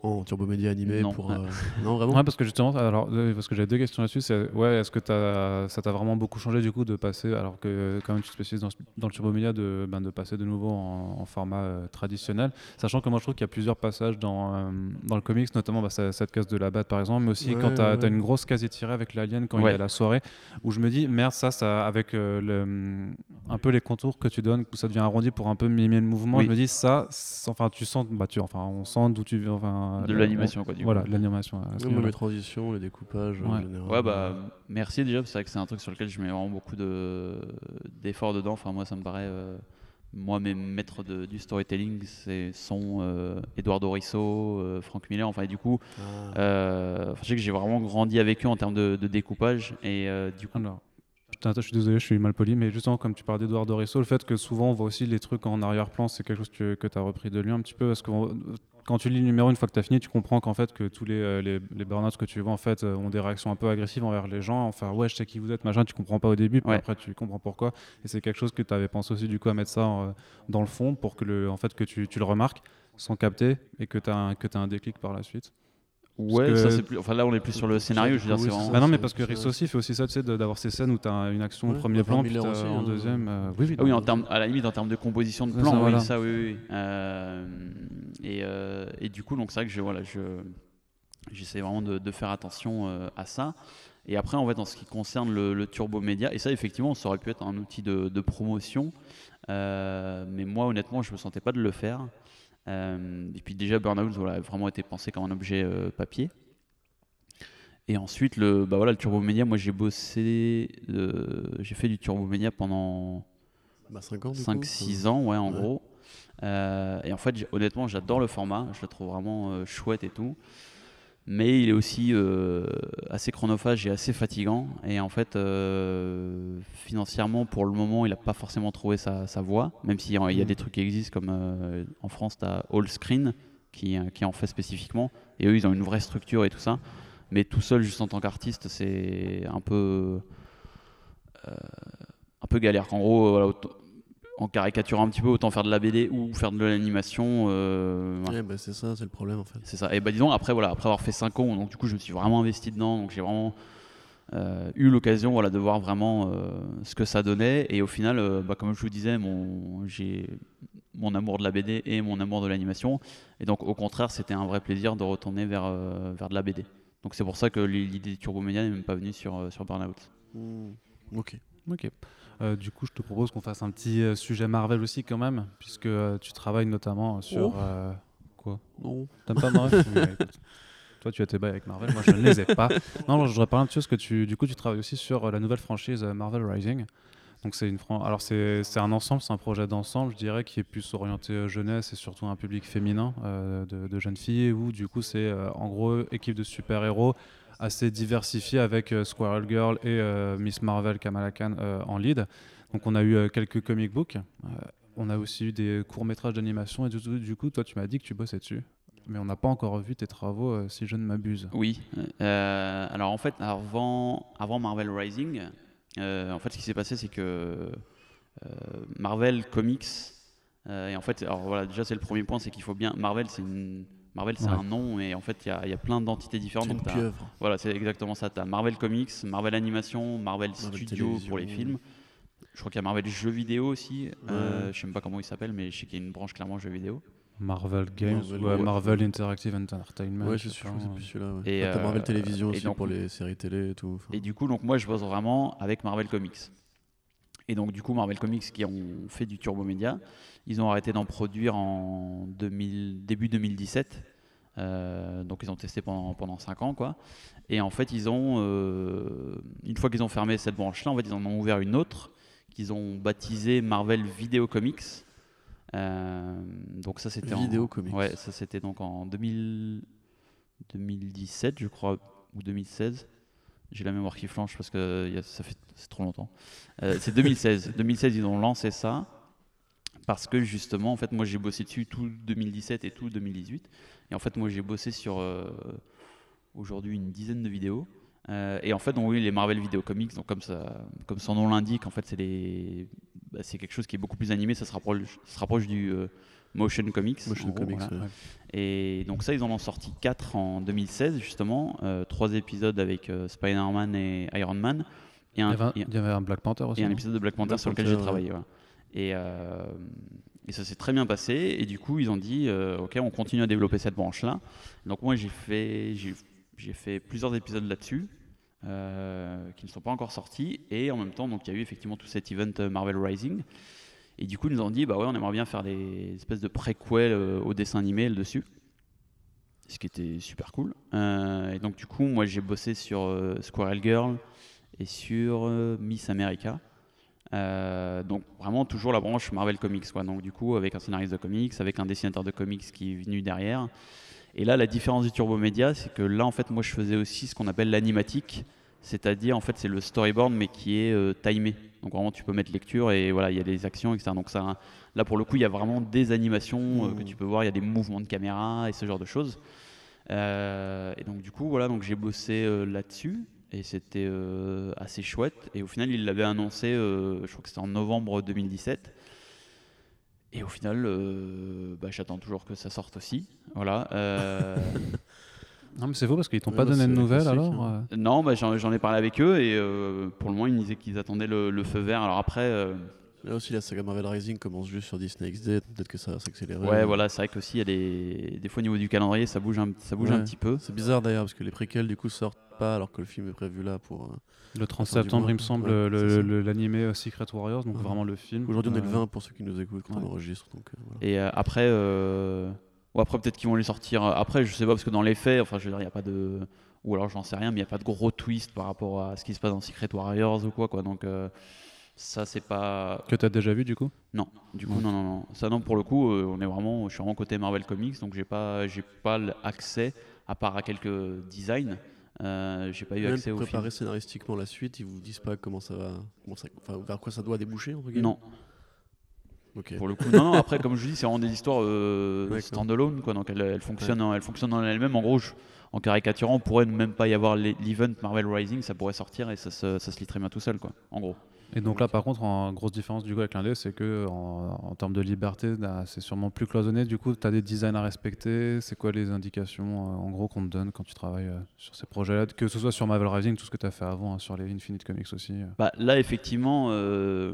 en Turbo Média animé Non. pour. euh, non, vraiment Ouais, parce que justement, alors, euh, parce que j'avais deux questions là-dessus. C'est, ouais, est-ce que t'as- ça t'a vraiment beaucoup changé du coup de passer, alors que quand même tu te spécialises dans, le turbo média, de, ben, de passer de nouveau en, en format euh, traditionnel, sachant que moi je trouve qu'il y a plusieurs passages dans, euh, dans le comics, notamment bah, ça- cette case de la batte par exemple, mais aussi Ouais, quand ouais, t'as ouais. une grosse case étirée avec l'alien quand il est à la soirée, où je me dis merde ça, ça avec euh, le, un peu les contours que tu donnes, où ça devient arrondi pour un peu mimer le mouvement, Oui. je me dis ça, enfin tu sens, bah tu, enfin on sent d'où tu, enfin De euh, l'animation, quoi, du voilà, coup. de l'animation. les transitions, les découpages en Ouais. général. Ouais, bah, merci déjà, c'est vrai que c'est un truc sur lequel je mets vraiment beaucoup de- d'efforts dedans. Enfin, moi, ça me paraît. euh, moi, mes maîtres de- du storytelling c'est, sont euh, Eduardo Risso, euh, Frank Miller. Enfin, et du coup, Ah. euh, je sais que j'ai vraiment grandi avec eux en termes de, de découpage. Et euh, du coup, Alors, putain, attends, je suis désolé, je suis mal poli, mais justement, comme tu parles d'Edouard Dorisso, le fait que souvent on voit aussi les trucs en arrière-plan, c'est quelque chose que, que tu as repris de lui un petit peu, parce que quand tu lis le numéro, une fois que tu as fini, tu comprends qu'en fait, que tous les, euh, les, les burn-outs que tu vois, en fait, euh, ont des réactions un peu agressives envers les gens. Enfin, ouais, je sais qui vous êtes, machin, tu comprends pas au début, puis Ouais. après, tu comprends pourquoi. Et c'est quelque chose que tu avais pensé aussi, du coup, à mettre ça euh, dans le fond pour que, le, en fait, que tu, tu le remarques sans capter et que tu as, t'as un déclic par la suite. Ouais, que- ça c'est plus. Enfin, là, on est plus sur le scénario. Je veux dire, Oui, c'est c'est vraiment. ça. Bah non, mais parce que Risso aussi fait aussi ça, tu sais, d'avoir ces scènes où tu as une action Ouais, au premier plan, puis aussi, en hein. deuxième. euh, oui, oui, Ah oui, en termes, à la limite, en termes de composition de plan, ça, oui, voilà. ça, oui. Euh, et, euh, et du coup, donc c'est vrai que je, voilà, je, j'essaie vraiment de, de faire attention euh, à ça. Et après, en fait, en ce qui concerne le, le turbo média, et ça, effectivement, ça aurait pu être un outil de, de promotion, euh, mais moi, honnêtement, je me sentais pas de le faire. Euh, et puis déjà, Burnout, voilà, a vraiment été pensé comme un objet euh, papier. Et ensuite, le, bah voilà, le turbo média, moi, j'ai bossé, euh, j'ai fait du turbo média pendant Bah, 5 ans, du coup. 5-6 ans, ouais, en Ouais. gros. Euh, et en fait, honnêtement, j'adore le format, je le trouve vraiment euh, chouette et tout. Mais il est aussi euh, assez chronophage et assez fatigant. Et en fait, euh, financièrement, pour le moment, il n'a pas forcément trouvé sa, sa voie. Même s'il y a il y a Mm. des trucs qui existent, comme euh, en France, tu as All Screen qui, qui en fait spécifiquement. Et eux, ils ont une vraie structure et tout ça. Mais tout seul, juste en tant qu'artiste, c'est un peu. un peu galère. En gros, voilà, en caricaturant un petit peu, autant faire de la BD ou faire de l'animation. euh. Ouais, bah, c'est ça, c'est le problème en fait. C'est ça. Et bah disons, après, voilà, après avoir fait 5 ans, donc du coup, je me suis vraiment investi dedans. Donc j'ai vraiment euh, eu l'occasion voilà, de voir vraiment euh, ce que ça donnait. Et au final, bah, comme je vous disais, mon, j'ai mon amour de la BD et mon amour de l'animation. Et donc, au contraire, c'était un vrai plaisir de retourner vers, vers de la BD. Donc c'est pour ça que l'idée des Turbo Média n'est même pas venue sur, sur Burnout. Hmm. Ok. Ok. Euh, du coup, je te propose qu'on fasse un petit euh, sujet Marvel aussi quand même, puisque euh, tu travailles notamment sur... Oh. quoi? Non. T'aimes pas Marvel? Toi, tu as tes bails avec Marvel, moi je ne les ai pas. Non, je voudrais parler un petit peu parce que tu, du coup, tu travailles aussi sur la nouvelle franchise Marvel Rising. Donc c'est une fran- alors c'est c'est un ensemble, c'est un projet d'ensemble, je dirais, qui est plus orienté jeunesse et surtout un public féminin de, de jeunes filles, où du coup c'est en gros équipe de super-héros assez diversifiée avec euh, Squirrel Girl et euh, Miss Marvel Kamala Khan euh, en lead. Donc on a eu quelques comic books, on a aussi eu des courts-métrages d'animation et du, coup toi tu m'as dit que tu bossais dessus. Mais on n'a pas encore vu tes travaux, si je ne m'abuse. Oui. alors en fait, avant, Marvel Rising, en fait, ce qui s'est passé, c'est que Marvel Comics, et en fait, alors voilà, déjà c'est le premier point, c'est qu'il faut bien. Marvel, c'est une. Marvel, c'est Ouais. un nom, et en fait, il y a- il y, a plein d'entités différentes. C'est une Donc, pieuvre. Voilà, c'est exactement ça. Tu as Marvel Comics, Marvel Animation, Marvel, Marvel Studio pour les films. Je crois qu'il y a Marvel Jeux vidéo aussi. Euh, Ouais. je sais même pas comment il s'appelle, mais je sais qu'il y a une branche clairement jeux vidéo. Marvel Games Marvel, euh, ouais. Marvel Interactive Entertainment. Ouais, je suis euh. plus celui-là. Ouais. Et, T'as Marvel euh, Télévision et aussi donc- pour les séries télé et tout. enfin. Et du coup, donc moi, je bosse vraiment avec Marvel Comics. Et donc, du coup, Marvel Comics qui ont fait du Turbo Média, ils ont arrêté d'en produire en 2000, début 2017. Euh, donc, ils ont testé pendant, pendant 5 ans, quoi. Et en fait, ils ont, euh, une fois qu'ils ont fermé cette branche-là, en fait, ils en ont ouvert une autre qu'ils ont baptisée Marvel Video Comics. Euh, donc ça, c'était en- Vidéo Comics. Ouais, ça c'était donc en 2000 2017, je crois, ou 2016. J'ai la mémoire qui flanche parce que y a- ça fait c'est trop longtemps. Euh, c'est 2016. 2016, ils ont lancé ça parce que justement, en fait, moi j'ai bossé dessus tout 2017 et tout 2018. Et en fait, moi j'ai bossé sur euh, aujourd'hui une dizaine de vidéos. Euh, et en fait, donc, oui, les Marvel Video Comics, donc comme, ça, comme son nom l'indique, en fait, c'est bah, quelque chose qui est beaucoup plus animé, ça se rapproche, se rapproche du euh, motion comics. Motion gros, comics, voilà. ouais. Et donc ça, ils en ont sorti 4 en 2016 justement, euh, trois épisodes avec euh, Spider-Man et Iron Man, et Il y, un, avait un, et- il y avait un Black Panther aussi. et un épisode de Black Panther Black sur lequel j'ai travaillé. Et, euh, et ça s'est très bien passé. Et du coup, ils ont dit, euh, ok, on continue à développer cette branche-là. Donc moi, j'ai fait, j'ai, fait plusieurs épisodes là-dessus. qui ne sont pas encore sortis et en même temps donc il y a eu effectivement tout cet event Marvel Rising et du coup ils nous ont dit bah ouais on aimerait bien faire des espèces de préquels euh, au dessin animé dessus ce qui était super cool Euh, et donc du coup moi j'ai bossé sur euh, Squirrel Girl et sur euh, Miss America donc vraiment toujours la branche Marvel Comics. Donc du coup avec un scénariste de comics, avec un dessinateur de comics qui est venu derrière. Et là la différence du Turbo Media, c'est que là en fait moi je faisais aussi ce qu'on appelle l'animatique, c'est-à-dire en fait c'est le storyboard mais qui est euh, timé. Donc vraiment tu peux mettre lecture et voilà il y a des actions etc. Donc ça là pour le coup il y a vraiment des animations euh, que Mmh. tu peux voir, il y a des mouvements de caméra et ce genre de choses. Euh, et donc du coup voilà donc j'ai bossé là-dessus et c'était assez chouette. Et au final, il l'avait annoncé, je crois que c'était en novembre 2017. Et au final, bah, j'attends toujours que ça sorte aussi. Voilà. Non, mais c'est faux parce qu'ils t'ont Ouais, pas bah, donné de nouvelles alors hein. euh, non, bah, j'en ai parlé avec eux et euh, pour le moment, ils me disaient qu'ils attendaient le, le feu vert. Alors après, euh, Là aussi, la saga Marvel Rising commence juste sur Disney XD. Peut-être que ça va s'accélérer. ouais, voilà, c'est vrai qu'aussi, il y a des, des fois au niveau du calendrier, ça bouge un, ça bouge un petit peu. C'est bizarre d'ailleurs parce que les préquels du coup sortent pas alors que le film est prévu là pour. euh, Le 30 fin du septembre, il me semble, Ouais, l'animé euh, Secret Warriors, donc Ouais. vraiment le film. Aujourd'hui, on est le Euh, 20 pour ceux qui nous écoutent quand ouais. on enregistre. Donc, euh, voilà. Et euh, après, euh, ou après peut-être qu'ils vont les sortir. euh, Après, je sais pas parce que dans les faits, enfin, je veux dire, il y a pas de, ou alors j'en sais rien, mais il y a pas de gros twist par rapport à ce qui se passe dans Secret Warriors ou quoi, quoi. Donc euh, ça, c'est pas. Que tu as déjà vu du coup? Non, du coup, non, non, non. Ça, non, pour le coup, euh, on est vraiment, je suis vraiment côté Marvel Comics, donc j'ai pas, j'ai pas l'accès à part à quelques designs. Euh, j'ai pas eu Même accès pour au film. préparer scénaristiquement la suite, ils vous disent pas comment ça va, comment ça, enfin, vers quoi ça doit déboucher entre guillemets? Non, Pour le coup, non, non. Après, comme je vous dis, c'est vraiment des histoires euh, standalone, quoi. Donc elles, elles fonctionnent, en- elles fonctionnent en elles-mêmes. En gros, je- en caricaturant, on pourrait ne même pas y avoir l'e- l'event Marvel Rising, ça pourrait sortir et ça se, ça se lit très bien tout seul, quoi. En gros. Et donc là, par contre, en grosse différence du coup avec l'indé, c'est que en, en termes de liberté, là, c'est sûrement plus cloisonné. Du coup, tu as des designs à respecter. C'est quoi les indications euh, en gros qu'on te donne quand tu travailles euh, sur ces projets-là? Que ce soit sur Marvel Rising, tout ce que tu as fait avant, hein, sur les Infinite Comics aussi. euh. Bah, là, effectivement, euh,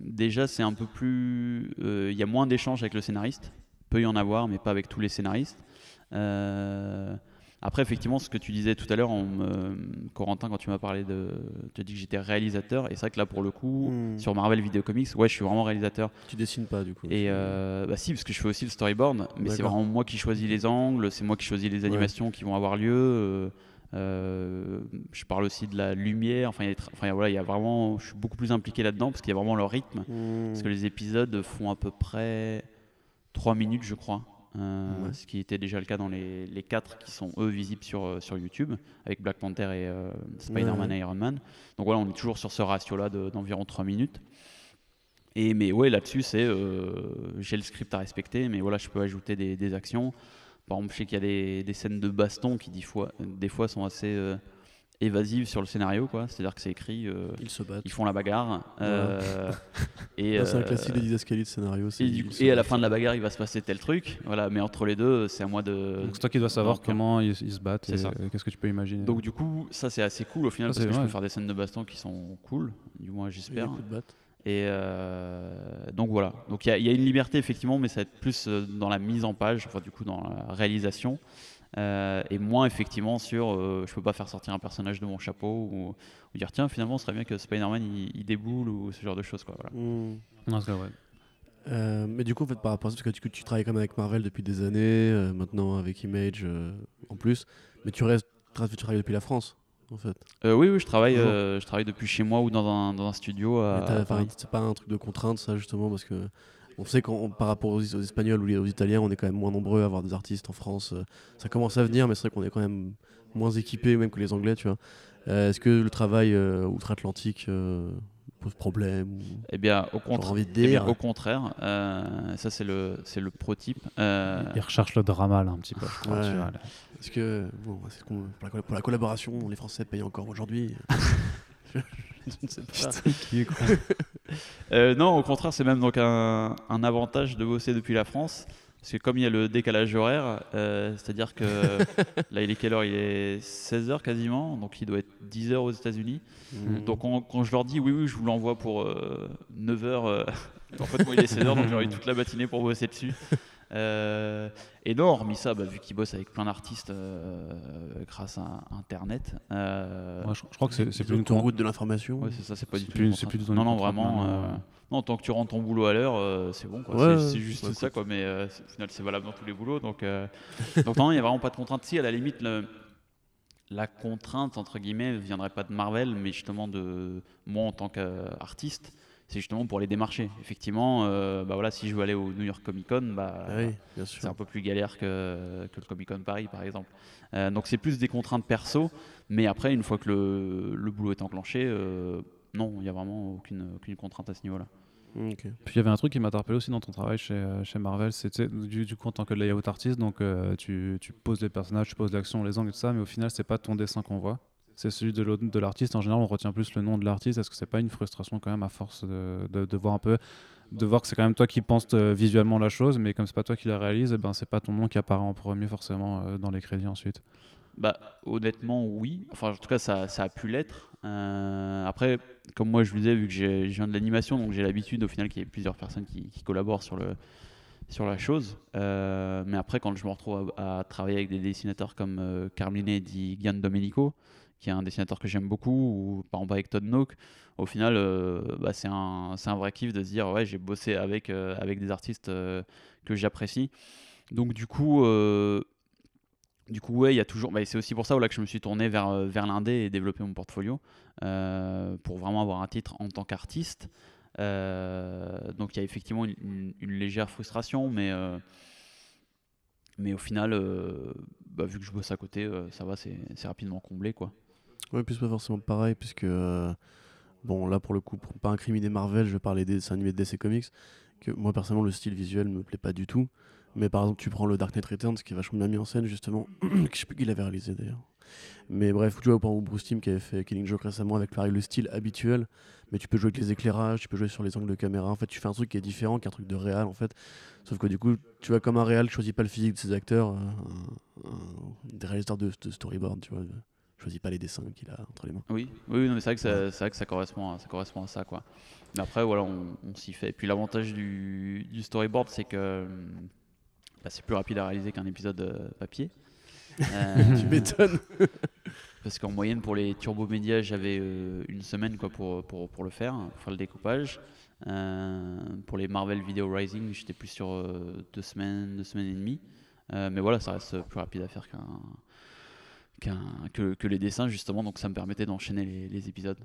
déjà, c'est un peu plus. euh, Il y a moins d'échanges avec le scénariste. Peut y en avoir, mais pas avec tous les scénaristes. Euh, après, effectivement, ce que tu disais tout à l'heure, Corentin, quand tu m'as parlé de. Tu as dit que j'étais réalisateur. Et c'est vrai que là, pour le coup, Hmm. sur Marvel Video Comics, ouais, je suis vraiment réalisateur. Tu dessines pas du coup. Et euh, bah si, parce que je fais aussi le storyboard, mais c'est vraiment moi qui choisis les angles, c'est moi qui choisis les animations qui vont avoir lieu. euh, je parle aussi de la lumière. Enfin, il y a, enfin, voilà, y vraiment, je suis beaucoup plus impliqué là-dedans parce qu'il y a vraiment le rythme. Hmm. Parce que les épisodes font à peu près 3 minutes, je crois. euh, Ouais. Ce qui était déjà le cas dans les, les 4 qui sont eux visibles sur, euh, sur YouTube, avec Black Panther et euh, Spider-Man Ouais, et Iron Man. Donc voilà, on est toujours sur ce ratio-là de- d'environ 3 minutes. Et mais ouais, là-dessus, c'est euh, j'ai le script à respecter, mais voilà, je peux ajouter des, des actions. Par exemple, je sais qu'il y a des, des scènes de baston qui des fois, des fois sont assez euh, évasives sur le scénario, quoi. C'est-à-dire que c'est écrit, euh, Ils se battent. ils font la bagarre. euh, Ah, c'est un classique des didascalies de scénario. et, du et à la fin de la bagarre, il va se passer tel truc. Voilà, mais entre les deux, c'est à moi de. Donc c'est toi qui dois savoir donc, comment ils, ils se battent c'est et ça. euh, qu'est-ce que tu peux imaginer. Donc du coup, ça c'est assez cool au final Ça, parce c'est que je peux faire des scènes de baston qui sont cool, du moins j'espère. Et euh, donc voilà. Donc il y, a- il y a une liberté effectivement, mais ça va être plus euh, dans la mise en page, enfin du coup dans la réalisation, euh, et moins effectivement sur euh, je peux pas faire sortir un personnage de mon chapeau ou, ou dire tiens finalement ce serait bien que Spider-Man il, il déboule ou ce genre de choses quoi. Voilà. Hmm. Non, c'est vrai. Euh, mais du coup, en fait, par rapport à ça, parce que tu, tu travailles quand même avec Marvel depuis des années, euh, maintenant avec Image euh, en plus, mais tu restes, tu travailles depuis la France, en fait. Euh, oui oui je travaille euh, je travaille depuis chez moi ou dans un, dans un studio à, Paris. c'est pas un truc de contrainte, ça, justement, parce que on sait qu'en par rapport aux, aux Espagnols ou aux Italiens, on est quand même moins nombreux à avoir des artistes en France. euh, ça commence à venir, mais c'est vrai qu'on est quand même moins équipés, même que les Anglais, tu vois. Euh, Est-ce que le travail outre-Atlantique pose problème ou... Eh bien au contraire. envie de Eh bien, dire. au contraire, euh, ça c'est le c'est le pro type. Euh, Ils recherchent le drama là un petit peu. je crois, Ouais. Est-ce que, bon, c'est ce qu'on- pour, la, pour la collaboration, les Français payent encore aujourd'hui Je ne sais pas. Qui est con. Euh, non, au contraire, c'est même donc un, un avantage de bosser depuis la France. Parce que comme il y a le décalage horaire, euh, c'est-à-dire que là, il est quelle heure? Il est 16h quasiment, donc il doit être 10h aux États-Unis. Mhm. Donc on- quand je leur dis oui, oui, je vous l'envoie pour 9h, en fait, moi il est 16h, donc j'aurai eu toute la matinée pour bosser dessus. Euh, et non, hormis ça, bah, vu qu'ils bossent avec plein d'artistes euh, grâce à Internet. euh, Moi, je, je crois que c'est plus une route de l'information. Ouais, c'est ça, c'est pas du tout. plus- une c'est plus contrainte. du tout Non, non, vraiment. euh. Non, tant que tu rentres ton boulot à l'heure, euh, c'est bon. Ouais, c'est juste ouais, ça, quoi. Mais euh, c'est- au final, c'est valable dans tous les boulots. Donc, euh, donc non, il n'y a vraiment pas de contrainte. Si, à la limite, le- la contrainte, entre guillemets, ne viendrait pas de Marvel, mais justement de moi en tant qu'artiste. C'est justement pour les démarcher. Effectivement, euh, bah voilà, si je veux aller au New York Comic Con, bah, Ah oui, c'est un peu plus galère que, que le Comic Con Paris, par exemple. Euh, donc c'est plus des contraintes perso, mais après, une fois que le, le boulot est enclenché, euh, non, il n'y a vraiment aucune, aucune contrainte à ce niveau-là. Ok. Puis il y avait un truc qui m'a interpellé aussi dans ton travail chez, chez Marvel, c'était du, du coup en tant que layout artiste, donc euh, tu, tu poses les personnages, tu poses l'action, les angles et tout ça, mais au final c'est pas ton dessin qu'on voit, c'est celui de l'artiste. En général on retient plus le nom de l'artiste, est-ce que c'est pas une frustration quand même à force de, voir un peu, de voir que c'est quand même toi qui penses euh, visuellement la chose, mais comme c'est pas toi qui la réalise, eh ben c'est pas ton nom qui apparaît en premier forcément euh, dans les crédits ensuite. Bah, honnêtement, oui. Enfin, en tout cas, ça, a pu l'être. Euh, après, comme moi, je vous disais, vu que je viens de l'animation, donc j'ai l'habitude au final qu'il y ait plusieurs personnes qui, collaborent sur, le, sur la chose. Mais après, quand je me retrouve à, travailler avec des dessinateurs comme Carmine di Gian Domenico, qui est un dessinateur que j'aime beaucoup, ou par exemple avec Todd Nook, au final, euh, bah, c'est un, vrai kiff de se dire, ouais, j'ai bossé avec, euh, avec des artistes euh, que j'apprécie. Donc, du coup. du coup, ouais, il y a toujours. bah, c'est aussi pour ça voilà, que je me suis tourné vers, vers l'indé et développé mon portfolio pour vraiment avoir un titre en tant qu'artiste. Donc, il y a effectivement une, légère frustration, mais, mais au final, bah, vu que je bosse à côté, ça va, c'est c'est rapidement comblé. Quoi. Ouais, puis c'est pas forcément pareil, puisque. euh, bon, là, pour le coup, pour pas incriminer Marvel, je vais parler des dessins animés de DC Comics. Que moi, personnellement, le style visuel me plaît pas du tout. Mais par exemple, tu prends le Dark Knight Returns, qui est vachement bien mis en scène, justement. je sais plus qui l'avait réalisé d'ailleurs. Mais bref, tu vois, exemple, Bruce Timm qui avait fait Killing Joke récemment avec pareil, le style habituel. Mais tu peux jouer avec les éclairages, tu peux jouer sur les angles de caméra. En fait, tu fais un truc qui est différent, qui est un truc de réel, en fait. Sauf que du coup, tu vois, comme un réel, choisis pas le physique de ses acteurs, euh, des réalisateurs de, de storyboard, tu vois. Choisis pas les dessins qu'il a entre les mains. Oui, oui, non, mais c'est vrai que ça, c'est vrai que ça correspond, à, ça correspond à ça, quoi. Mais après, voilà, on, on s'y fait. Et puis l'avantage du, du storyboard, c'est que bah, c'est plus rapide à réaliser qu'un épisode euh, papier. Euh, tu m'étonnes. parce qu'en moyenne, pour les turbo médias, j'avais euh, une semaine quoi pour, pour, pour le faire, pour faire le découpage. Euh, pour les Marvel Video Rising, j'étais plus sur deux semaines, deux semaines et demie. Mais voilà, ça reste plus rapide à faire qu'un, que, les dessins justement, donc ça me permettait d'enchaîner les, épisodes.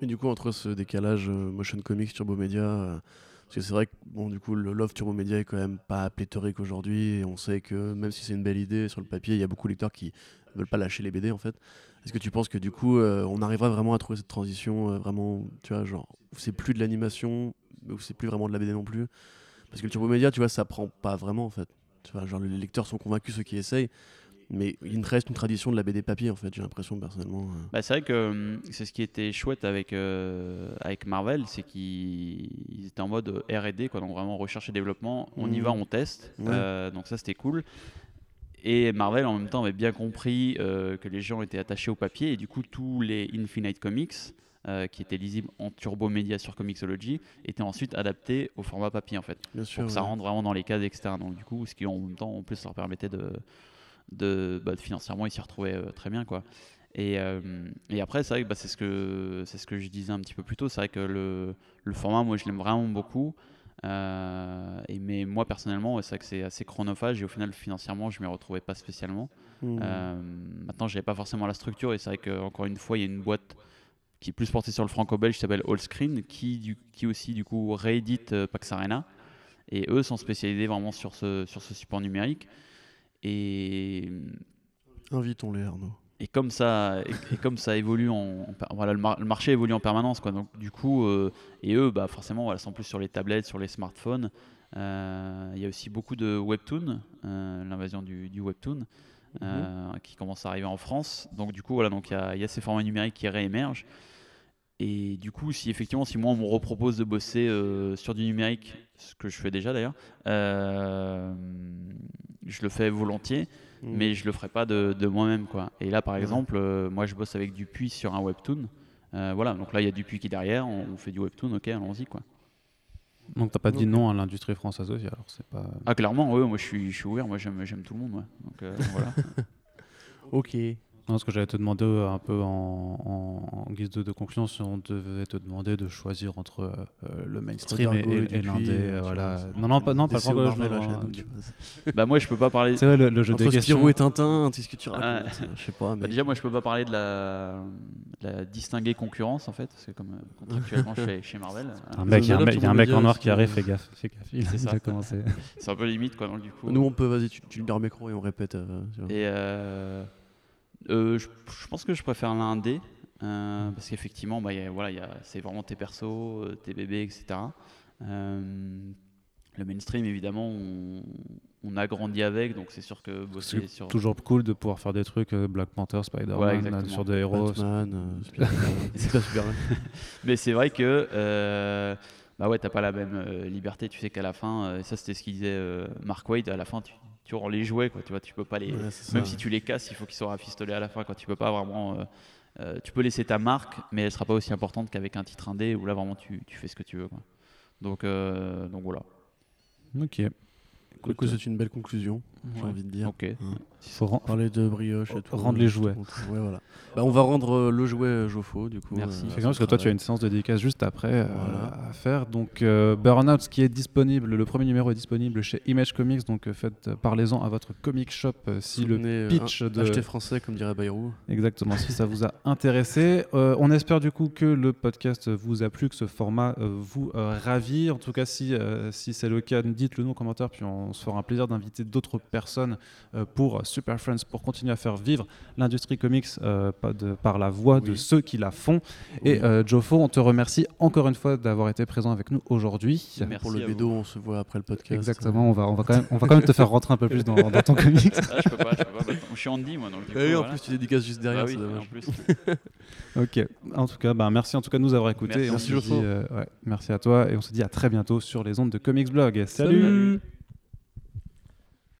Mais du coup, entre ce décalage euh, motion comics, turbo média, euh, parce que c'est vrai que bon, du coup, le love turbo média est quand même pas pléthorique aujourd'hui, et on sait que même si c'est une belle idée sur le papier, il y a beaucoup de lecteurs qui veulent pas lâcher les BD en fait. Est-ce que tu penses que du coup, euh, on arrivera vraiment à trouver cette transition vraiment, tu vois, genre, où c'est plus de l'animation, où c'est plus vraiment de la BD non plus? Parce que le turbo média, tu vois, ça prend pas vraiment en fait. Tu vois, genre, les lecteurs sont convaincus, ceux qui essayent. Mais il reste une tradition de la BD papier en fait, j'ai l'impression personnellement. euh. Bah, c'est vrai que hum, c'est ce qui était chouette avec, euh, avec Marvel, c'est qu'ils ils étaient en mode R&D, donc vraiment recherche et développement. On y Mhm. va, on teste. Ouais. Euh, donc ça, c'était cool. Et Marvel, en même temps, avait bien compris euh, que les gens étaient attachés au papier. Et du coup, tous les Infinite Comics, euh, qui étaient lisibles en turbo média sur Comixology, étaient ensuite adaptés au format papier, en fait. Bien sûr. Donc ça rentre vraiment dans les cases externes. Donc du coup, ce qui en même temps en plus leur permettait de, de, bah, financièrement ils s'y retrouvaient euh, très bien quoi. Et, euh, et après c'est vrai que bah, c'est ce que c'est ce que je disais un petit peu plus tôt. C'est vrai que le, le format moi je l'aime vraiment beaucoup. Euh, et mais moi personnellement ouais, c'est vrai que c'est assez chronophage et au final financièrement je m'y retrouvais pas spécialement. Mhm. Euh, maintenant, j'avais pas forcément la structure et c'est vrai qu'encore une fois, il y a une boîte qui est plus portée sur le franco-belge qui s'appelle Allscreen qui, du- qui aussi du coup réédite Pax Arena et eux sont spécialisés vraiment sur ce, sur ce support numérique et, Invitons-les, Arnaud. et comme ça et, et comme ça évolue en, voilà le, mar- le marché évolue en permanence quoi. Donc du coup euh, et eux bah forcément voilà sont plus sur les tablettes sur les smartphones. Euh, il y a aussi beaucoup de webtoon euh, l'invasion du, du webtoon euh, qui commence à arriver en France. Donc du coup voilà donc il y a, il y a ces formats numériques qui réémergent et du coup, si effectivement, si moi on me repropose de bosser euh, sur du numérique, ce que je fais déjà d'ailleurs, euh, je le fais volontiers, Mm. mais je le ferai pas de, de moi-même quoi. Et là, par exemple, euh, moi je bosse avec Dupuis sur un webtoon. Euh, voilà, donc là il y a Dupuis qui est derrière, on, on fait du webtoon, ok, allons-y quoi. Donc t'as pas dit non à l'industrie française aussi, alors c'est pas. Ah clairement, ouais, moi je suis, je suis ouvert, moi j'aime, tout le monde, ouais. Donc euh, voilà. Ok. Non, ce que j'allais te demander euh, un peu en, en- en guise de, de conclusion, si on devait te demander de choisir entre euh, euh, le mainstream et, et et- l'indé, euh, voilà. Non, non, pas, non, pas le ou Marvel, Marvel, je la bah moi je peux pas parler. C'est vrai, le, le jeu des Entre questions. Spirou et Tintin, qu'est-ce que tu Ah. racontes Je sais pas, Bah, déjà, moi, je peux pas parler de la, la distinguée concurrence, en fait, parce que comme contractuellement, je suis chez Marvel, Un mec, il y a un mec, tout il y a le un monde mec le en noir c'est- qui arrive, fais gaffe, fais gaffe, il C'est ça. c'est un peu limite, quoi, donc du coup. Nous, on peut, vas-y, tu, tu libères le micro et on répète. Et je, je pense que je préfère l'indé, euh, parce qu'effectivement, bah, voilà, c'est vraiment tes persos, euh, tes bébés, etc. Euh, le mainstream, évidemment, on, on a grandi avec, donc c'est sûr que bosser sur. toujours cool de pouvoir faire des trucs euh, Black Panther, Spider-Man, Ouais, euh, sur des héros. Batman, euh, c'est pas Superman. Mais c'est vrai que euh, bah ouais, t'as pas la même euh, liberté. Tu sais qu'à la fin, euh, ça c'était ce qu'il disait euh, Mark Wade, à la fin tu, tu rends les jouets, quoi. Tu vois, tu peux pas les. Ouais, même ça. si tu les casses, il faut qu'ils soient rafistolés à la fin. Quand tu peux pas vraiment. euh, euh, tu peux laisser ta marque, mais elle sera pas aussi importante qu'avec un titre indé où là vraiment tu, tu fais ce que tu veux. Quoi. Donc, euh, donc voilà. Ok. Du coup, c'est une belle conclusion, j'ai Ouais. envie de dire. Ok. Faut ren- Parler de brioche et tout. Rendre les jouets. Ouais, voilà. Bah, on va rendre euh, le jouet euh, Jofo, du coup. Merci. euh, Effectivement, parce que toi, tu as une séance de dédicace juste après euh, Voilà. à faire. Donc, euh, Burnout, qui est disponible, le premier numéro est disponible chez Image Comics. Donc, faites, euh, parlez-en à votre comic shop euh, si le pitch un- de. Acheter français, comme dirait Bayrou. Exactement, si ça vous a intéressé. Euh, on espère du coup que le podcast vous a plu, que ce format euh, vous euh, ravit. En tout cas, si, euh, si c'est le cas, dites-le nous en commentaire, puis on se fera un plaisir d'inviter d'autres personnes euh, pour Super Friends, pour continuer à faire vivre l'industrie comics euh, de- par la voix de Oui. ceux qui la font. Et Oui. euh, Jofo, on te remercie encore une fois d'avoir été présent avec nous aujourd'hui. Merci Pour le bédo, on se voit après le podcast. Exactement, on va, on, va quand même, on va quand même te faire rentrer un peu plus dans, dans ton comics. Ah, je peux pas, je peux pas. bah, je suis Andy, moi. Donc, du coup, Et en voilà. plus, tu dédicaces juste derrière, Bah oui, en plus. Ok, en tout cas, bah, merci en tout cas de nous avoir écoutés. Merci. Et on Merci, dit, euh, ouais, merci à toi et on se dit à très bientôt sur les ondes de Comics Blog. Salut. Salut.